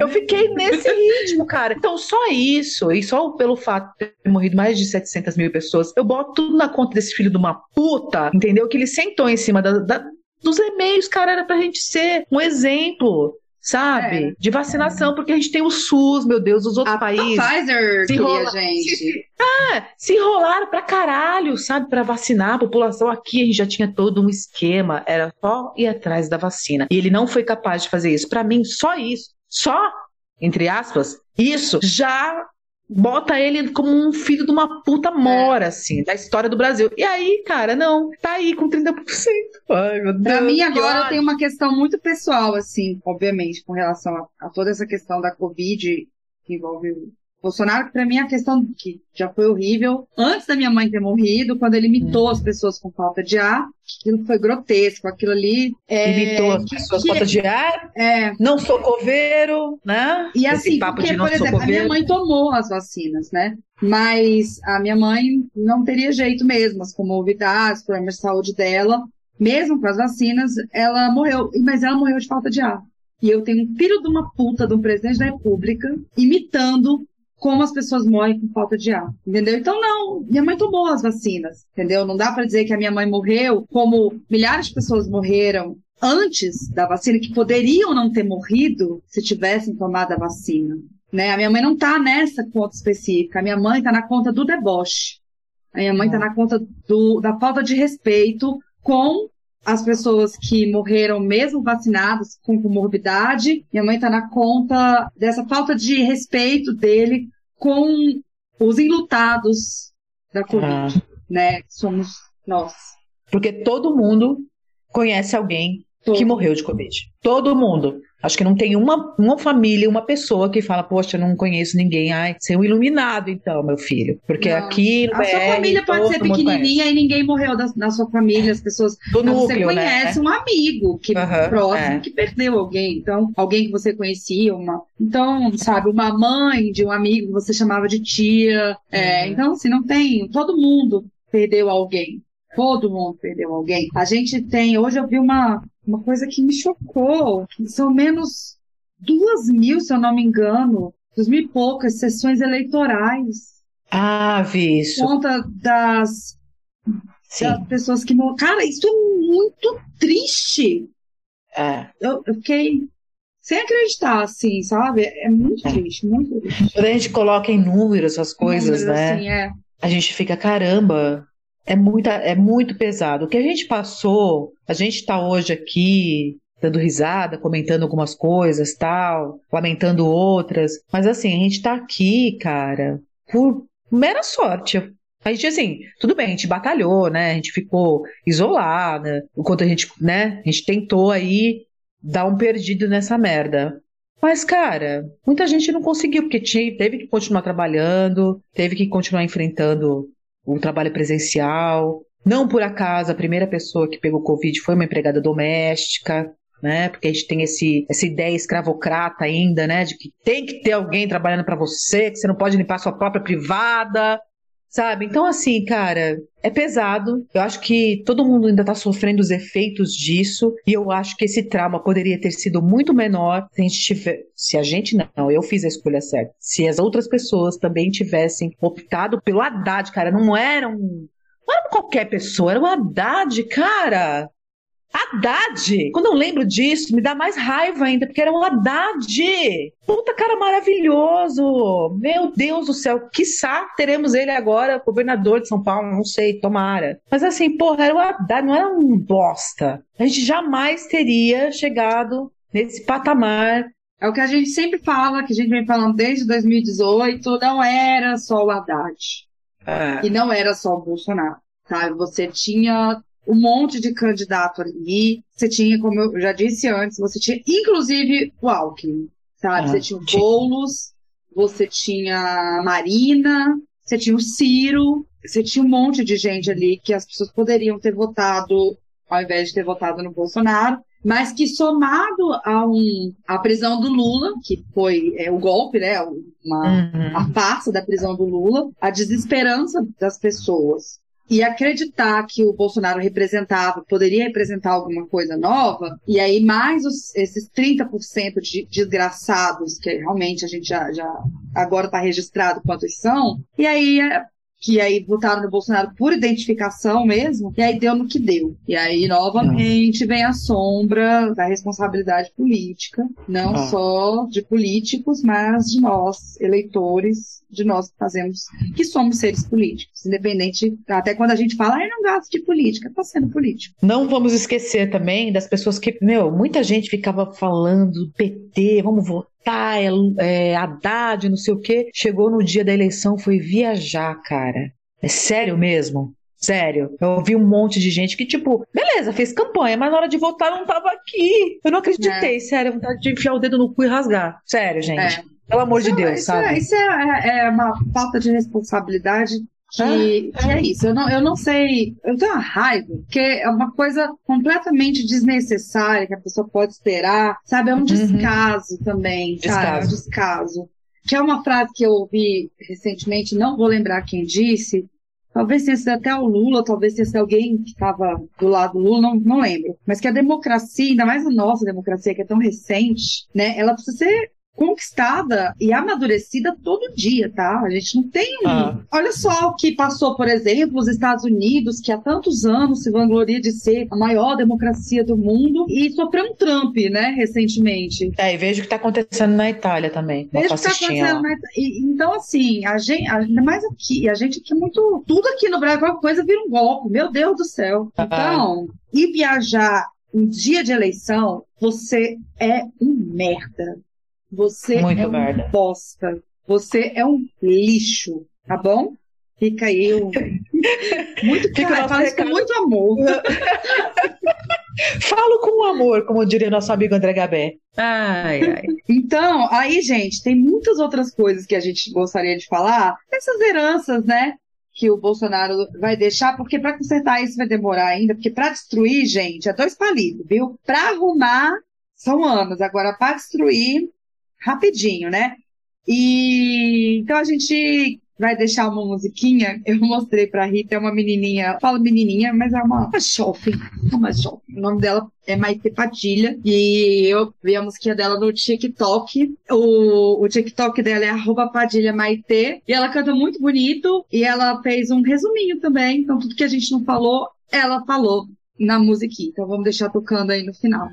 eu fiquei nesse ritmo, cara. Então, só isso, e só pelo fato de ter morrido mais de 700 mil pessoas, eu boto tudo na conta desse filho de uma puta, entendeu? Que ele sentou em cima da, da dos e-mails, cara, era pra gente ser um exemplo sabe? É. De vacinação, porque a gente tem o SUS, meu Deus, os outros a países. A Pfizer se queria, gente. Se, ah, se enrolaram pra caralho, sabe? Pra vacinar a população aqui, a gente já tinha todo um esquema, era só ir atrás da vacina. E ele não foi capaz de fazer isso. Para mim, só isso, só entre aspas, isso já bota ele como um filho de uma puta mora, assim, da história do Brasil. E aí, cara, não, tá aí com 30%. Ai, meu Deus. Pra mim, agora, tenho uma questão muito pessoal, assim, obviamente, com relação a, a toda essa questão da Covid, que envolve Bolsonaro, para mim, a questão que já foi horrível, antes da minha mãe ter morrido, quando ele imitou as pessoas com falta de ar, aquilo foi grotesco, aquilo ali... É, imitou as pessoas com falta de ar, é, não sou coveiro, né? E assim, Esse papo porque, de não por exemplo, a minha mãe tomou as vacinas, né? Mas a minha mãe não teria jeito mesmo, as comorbidades, os problemas de saúde dela, mesmo com as vacinas, ela morreu, mas ela morreu de falta de ar. E eu tenho um filho de uma puta de um presidente da república imitando como as pessoas morrem com falta de ar, entendeu? Então, não, minha mãe tomou as vacinas, entendeu? Não dá para dizer que a minha mãe morreu como milhares de pessoas morreram antes da vacina, que poderiam não ter morrido se tivessem tomado a vacina. Né? A minha mãe não tá nessa conta específica, a minha mãe tá na conta do deboche. A minha mãe tá na conta do, da falta de respeito com as pessoas que morreram mesmo vacinadas com comorbidade. Minha mãe está na conta dessa falta de respeito dele com os enlutados da Covid, ah. né? Somos nós. Porque todo mundo conhece alguém que morreu de Covid. Todo mundo. Acho que não tem uma, uma família, uma pessoa que fala, poxa, eu não conheço ninguém. Ai, ser um iluminado, então, meu filho. Porque não. aqui A BR, sua família pode ser pequenininha e ninguém morreu da, na sua família, as pessoas. Do núcleo, você conhece né? um amigo que uhum, próximo é. que perdeu alguém. Então, alguém que você conhecia, uma. Então, sabe, uma mãe de um amigo que você chamava de tia. É, uhum. Então, assim, não tem. Todo mundo perdeu alguém. Todo mundo perdeu alguém. A gente tem. Hoje eu vi uma, uma coisa que me chocou. São menos duas mil, se eu não me engano, duas mil e poucas sessões eleitorais. Ah, vi isso. Conta das, das pessoas que. Cara, isso é muito triste. É. Eu, eu fiquei sem acreditar, assim, sabe? É muito é. triste, muito triste. Quando a gente coloca em números as coisas, números, né? Assim, é. A gente fica, caramba, é, muita, é muito pesado. O que a gente passou, a gente está hoje aqui dando risada, comentando algumas coisas, tal, lamentando outras, mas assim, a gente está aqui, cara, por mera sorte. A gente, assim, tudo bem, a gente batalhou, né? A gente ficou isolada, enquanto a gente, né? A gente tentou aí dar um perdido nessa merda. Mas, cara, muita gente não conseguiu, porque tinha, teve que continuar trabalhando, teve que continuar enfrentando o trabalho presencial. Não por acaso a primeira pessoa que pegou Covid foi uma empregada doméstica, né? Porque a gente tem esse, essa ideia escravocrata ainda, né? De que tem que ter alguém trabalhando para você, que você não pode limpar sua própria privada. Sabe? Então, assim, cara, é pesado. Eu acho que todo mundo ainda tá sofrendo os efeitos disso. E eu acho que esse trauma poderia ter sido muito menor se a gente tiver. Se a gente não, eu fiz a escolha certa. Se as outras pessoas também tivessem optado pelo Haddad, cara, não era um. Não era qualquer pessoa, era o Haddad, cara. Haddad! Quando eu lembro disso, me dá mais raiva ainda, porque era um Haddad! Puta cara maravilhoso! Meu Deus do céu, quiçá teremos ele agora, governador de São Paulo, não sei, tomara. Mas assim, porra, era o Haddad, não era um bosta. A gente jamais teria chegado nesse patamar é o que a gente sempre fala, que a gente vem falando desde 2018, não era só o Haddad. É. E não era só o Bolsonaro. Tá? Você tinha um monte de candidato ali. Você tinha, como eu já disse antes, você tinha inclusive o Alckmin, sabe? Ah, você tinha o Boulos, você tinha a Marina, você tinha o Ciro, você tinha um monte de gente ali que as pessoas poderiam ter votado ao invés de ter votado no Bolsonaro, mas que somado a, um, a prisão do Lula, que foi é, o golpe, né, uma, uhum. a farsa da prisão do Lula, a desesperança das pessoas e acreditar que o Bolsonaro representava, poderia representar alguma coisa nova, e aí mais os, esses 30% de desgraçados, que realmente a gente já, já agora está registrado quantos são, e aí é, que aí votaram no Bolsonaro por identificação mesmo, e aí deu no que deu. E aí, novamente, vem a sombra da responsabilidade política, não ah. só de políticos, mas de nós, eleitores, de nós que fazemos, que somos seres políticos, independente, até quando a gente fala, ah, eu não gosto de política, tá sendo político. Não vamos esquecer também das pessoas que, meu, muita gente ficava falando PT, vamos votar tá, é, é Haddad, não sei o quê. Chegou no dia da eleição, foi viajar, cara. É sério mesmo? Sério, eu ouvi um monte de gente que, tipo, beleza, fez campanha, mas na hora de votar não tava aqui. Eu não acreditei, é. sério, vontade de enfiar o dedo no cu e rasgar. Sério, gente. É. Pelo amor de Deus, isso sabe? É, isso é, é, uma falta de responsabilidade que, que é isso. Eu não, eu não sei, eu tenho uma raiva, porque é uma coisa completamente desnecessária que a pessoa pode esperar, sabe? É um uhum. descaso também, descaso. Cara, é um descaso. Que é uma frase que eu ouvi recentemente, não vou lembrar quem disse, Talvez tenha sido até o Lula, talvez tenha sido alguém que estava do lado do Lula, não, não lembro. Mas que a democracia, ainda mais a nossa democracia, que é tão recente, né, ela precisa ser conquistada e amadurecida todo dia, tá? A gente não tem. Ah. Olha só o que passou, por exemplo, os Estados Unidos, que há tantos anos se vangloria de ser a maior democracia do mundo, e sofreu um Trump, né, recentemente. É, e vejo o que está acontecendo na Itália também. Vejo o que está acontecendo na Itália. Então, assim, a gente, ainda mais aqui, a gente aqui é muito. Tudo aqui no Brasil, qualquer coisa vira um golpe, meu Deus do céu. Ah. Então, e viajar um dia de eleição, você é um merda. Você Muito é merda. um bosta. Você é um lixo, tá bom? Fica aí um... muito cara, fala isso com muito amor. Falo com amor, como diria nosso amigo André Gabé. Ai, ai. Então, aí, gente, tem muitas outras coisas que a gente gostaria de falar. Essas heranças, né? Que o Bolsonaro vai deixar, porque para consertar isso vai demorar ainda, porque para destruir, gente, é dois palitos, viu? Para arrumar são anos, agora para destruir rapidinho, né? E então a gente vai deixar uma musiquinha. Eu mostrei pra Rita, é uma menininha, falo menininha, mas é uma, uma jovem, uma jovem. O nome dela é Maite Padilha e eu vi a musiquinha dela no TikTok. O, o TikTok dela é arroba Padilha Maite e ela canta muito bonito e ela fez um resuminho também. Então tudo que a gente não falou, ela falou na musiquinha. Então vamos deixar tocando aí no final.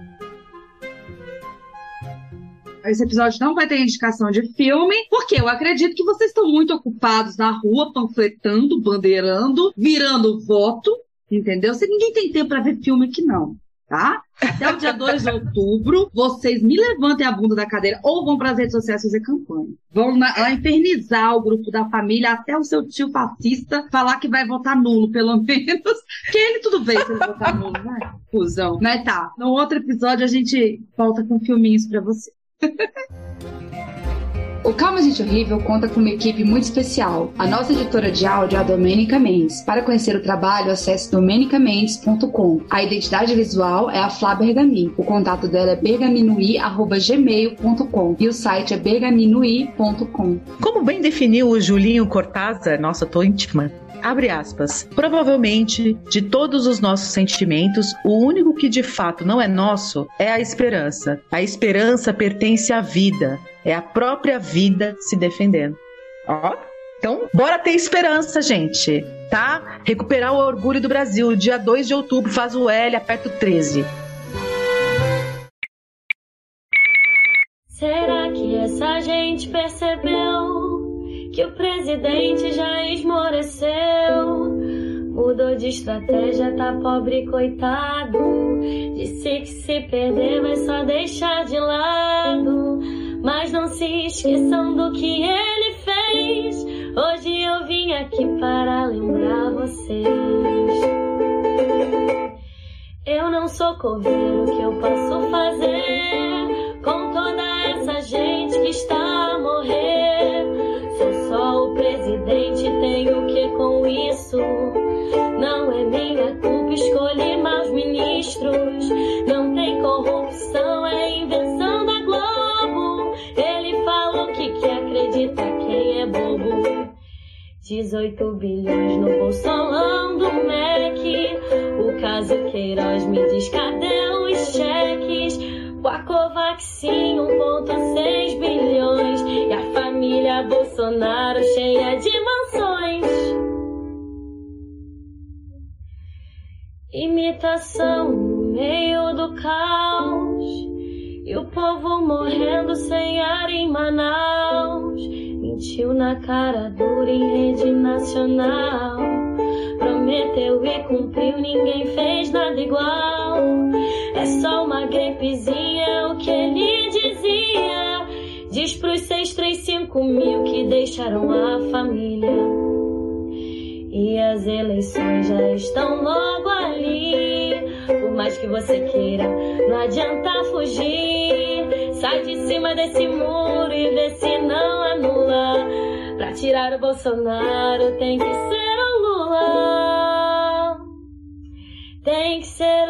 Esse episódio não vai ter indicação de filme, porque eu acredito que vocês estão muito ocupados na rua, panfletando, bandeirando, virando voto, entendeu? Se ninguém tem tempo para ver filme aqui, não tá? Até o dia 2 de outubro, vocês me levantem a bunda da cadeira ou vão para as redes sociais fazer campanha. Vão na, lá infernizar o grupo da família, até o seu tio fascista falar que vai votar nulo, pelo menos. Que ele tudo bem se ele votar nulo, né? Fusão. Né, tá. No outro episódio a gente volta com filminhos para você. Ha ha ha! O Calma Gente Horrível conta com uma equipe muito especial. A nossa editora de áudio é a Domênica Mendes. Para conhecer o trabalho, acesse domenicamendes.com. A identidade visual é a Flá Bergamin. O contato dela é bergaminui.gmail.com e o site é bergaminui.com. Como bem definiu o Julinho Cortázar, nossa, tô íntima, Abre aspas. Provavelmente, de todos os nossos sentimentos, o único que de fato não é nosso é a esperança. A esperança pertence à vida. É a própria vida se defendendo. Ó. Então, bora ter esperança, gente, tá? Recuperar o orgulho do Brasil. Dia 2 de outubro, faz o L, aperta o 13. Será que essa gente percebeu? que o presidente já esmoreceu. Mudou de estratégia, tá pobre coitado. Disse que se perder vai só deixar de lado. Se esqueçam do que ele fez. Hoje eu vim aqui para lembrar vocês. Eu não sou coveiro, que eu posso fazer com toda essa gente que está a morrer? Só o presidente tem o que com isso? Não é minha culpa, escolhi maus ministros. Não tem corrupção, é 18 bilhões no bolsolão do MEC. O caso Queiroz me diz cadê os cheques? Com a Covaxin 1.6 bilhões e a família Bolsonaro cheia de mansões. Imitação no meio do caos e o povo morrendo sem ar em Manaus. Mentiu na cara dura em rede nacional. Prometeu e cumpriu, ninguém fez nada igual. É só uma gripezinha, o que ele dizia. Diz pros seis, três, cinco mil que deixaram a família. E as eleições já estão logo ali. Por mais que você queira, não adianta fugir. Sai de cima desse muro e vê se não anula. Pra tirar o Bolsonaro tem que ser o Lula. Tem que ser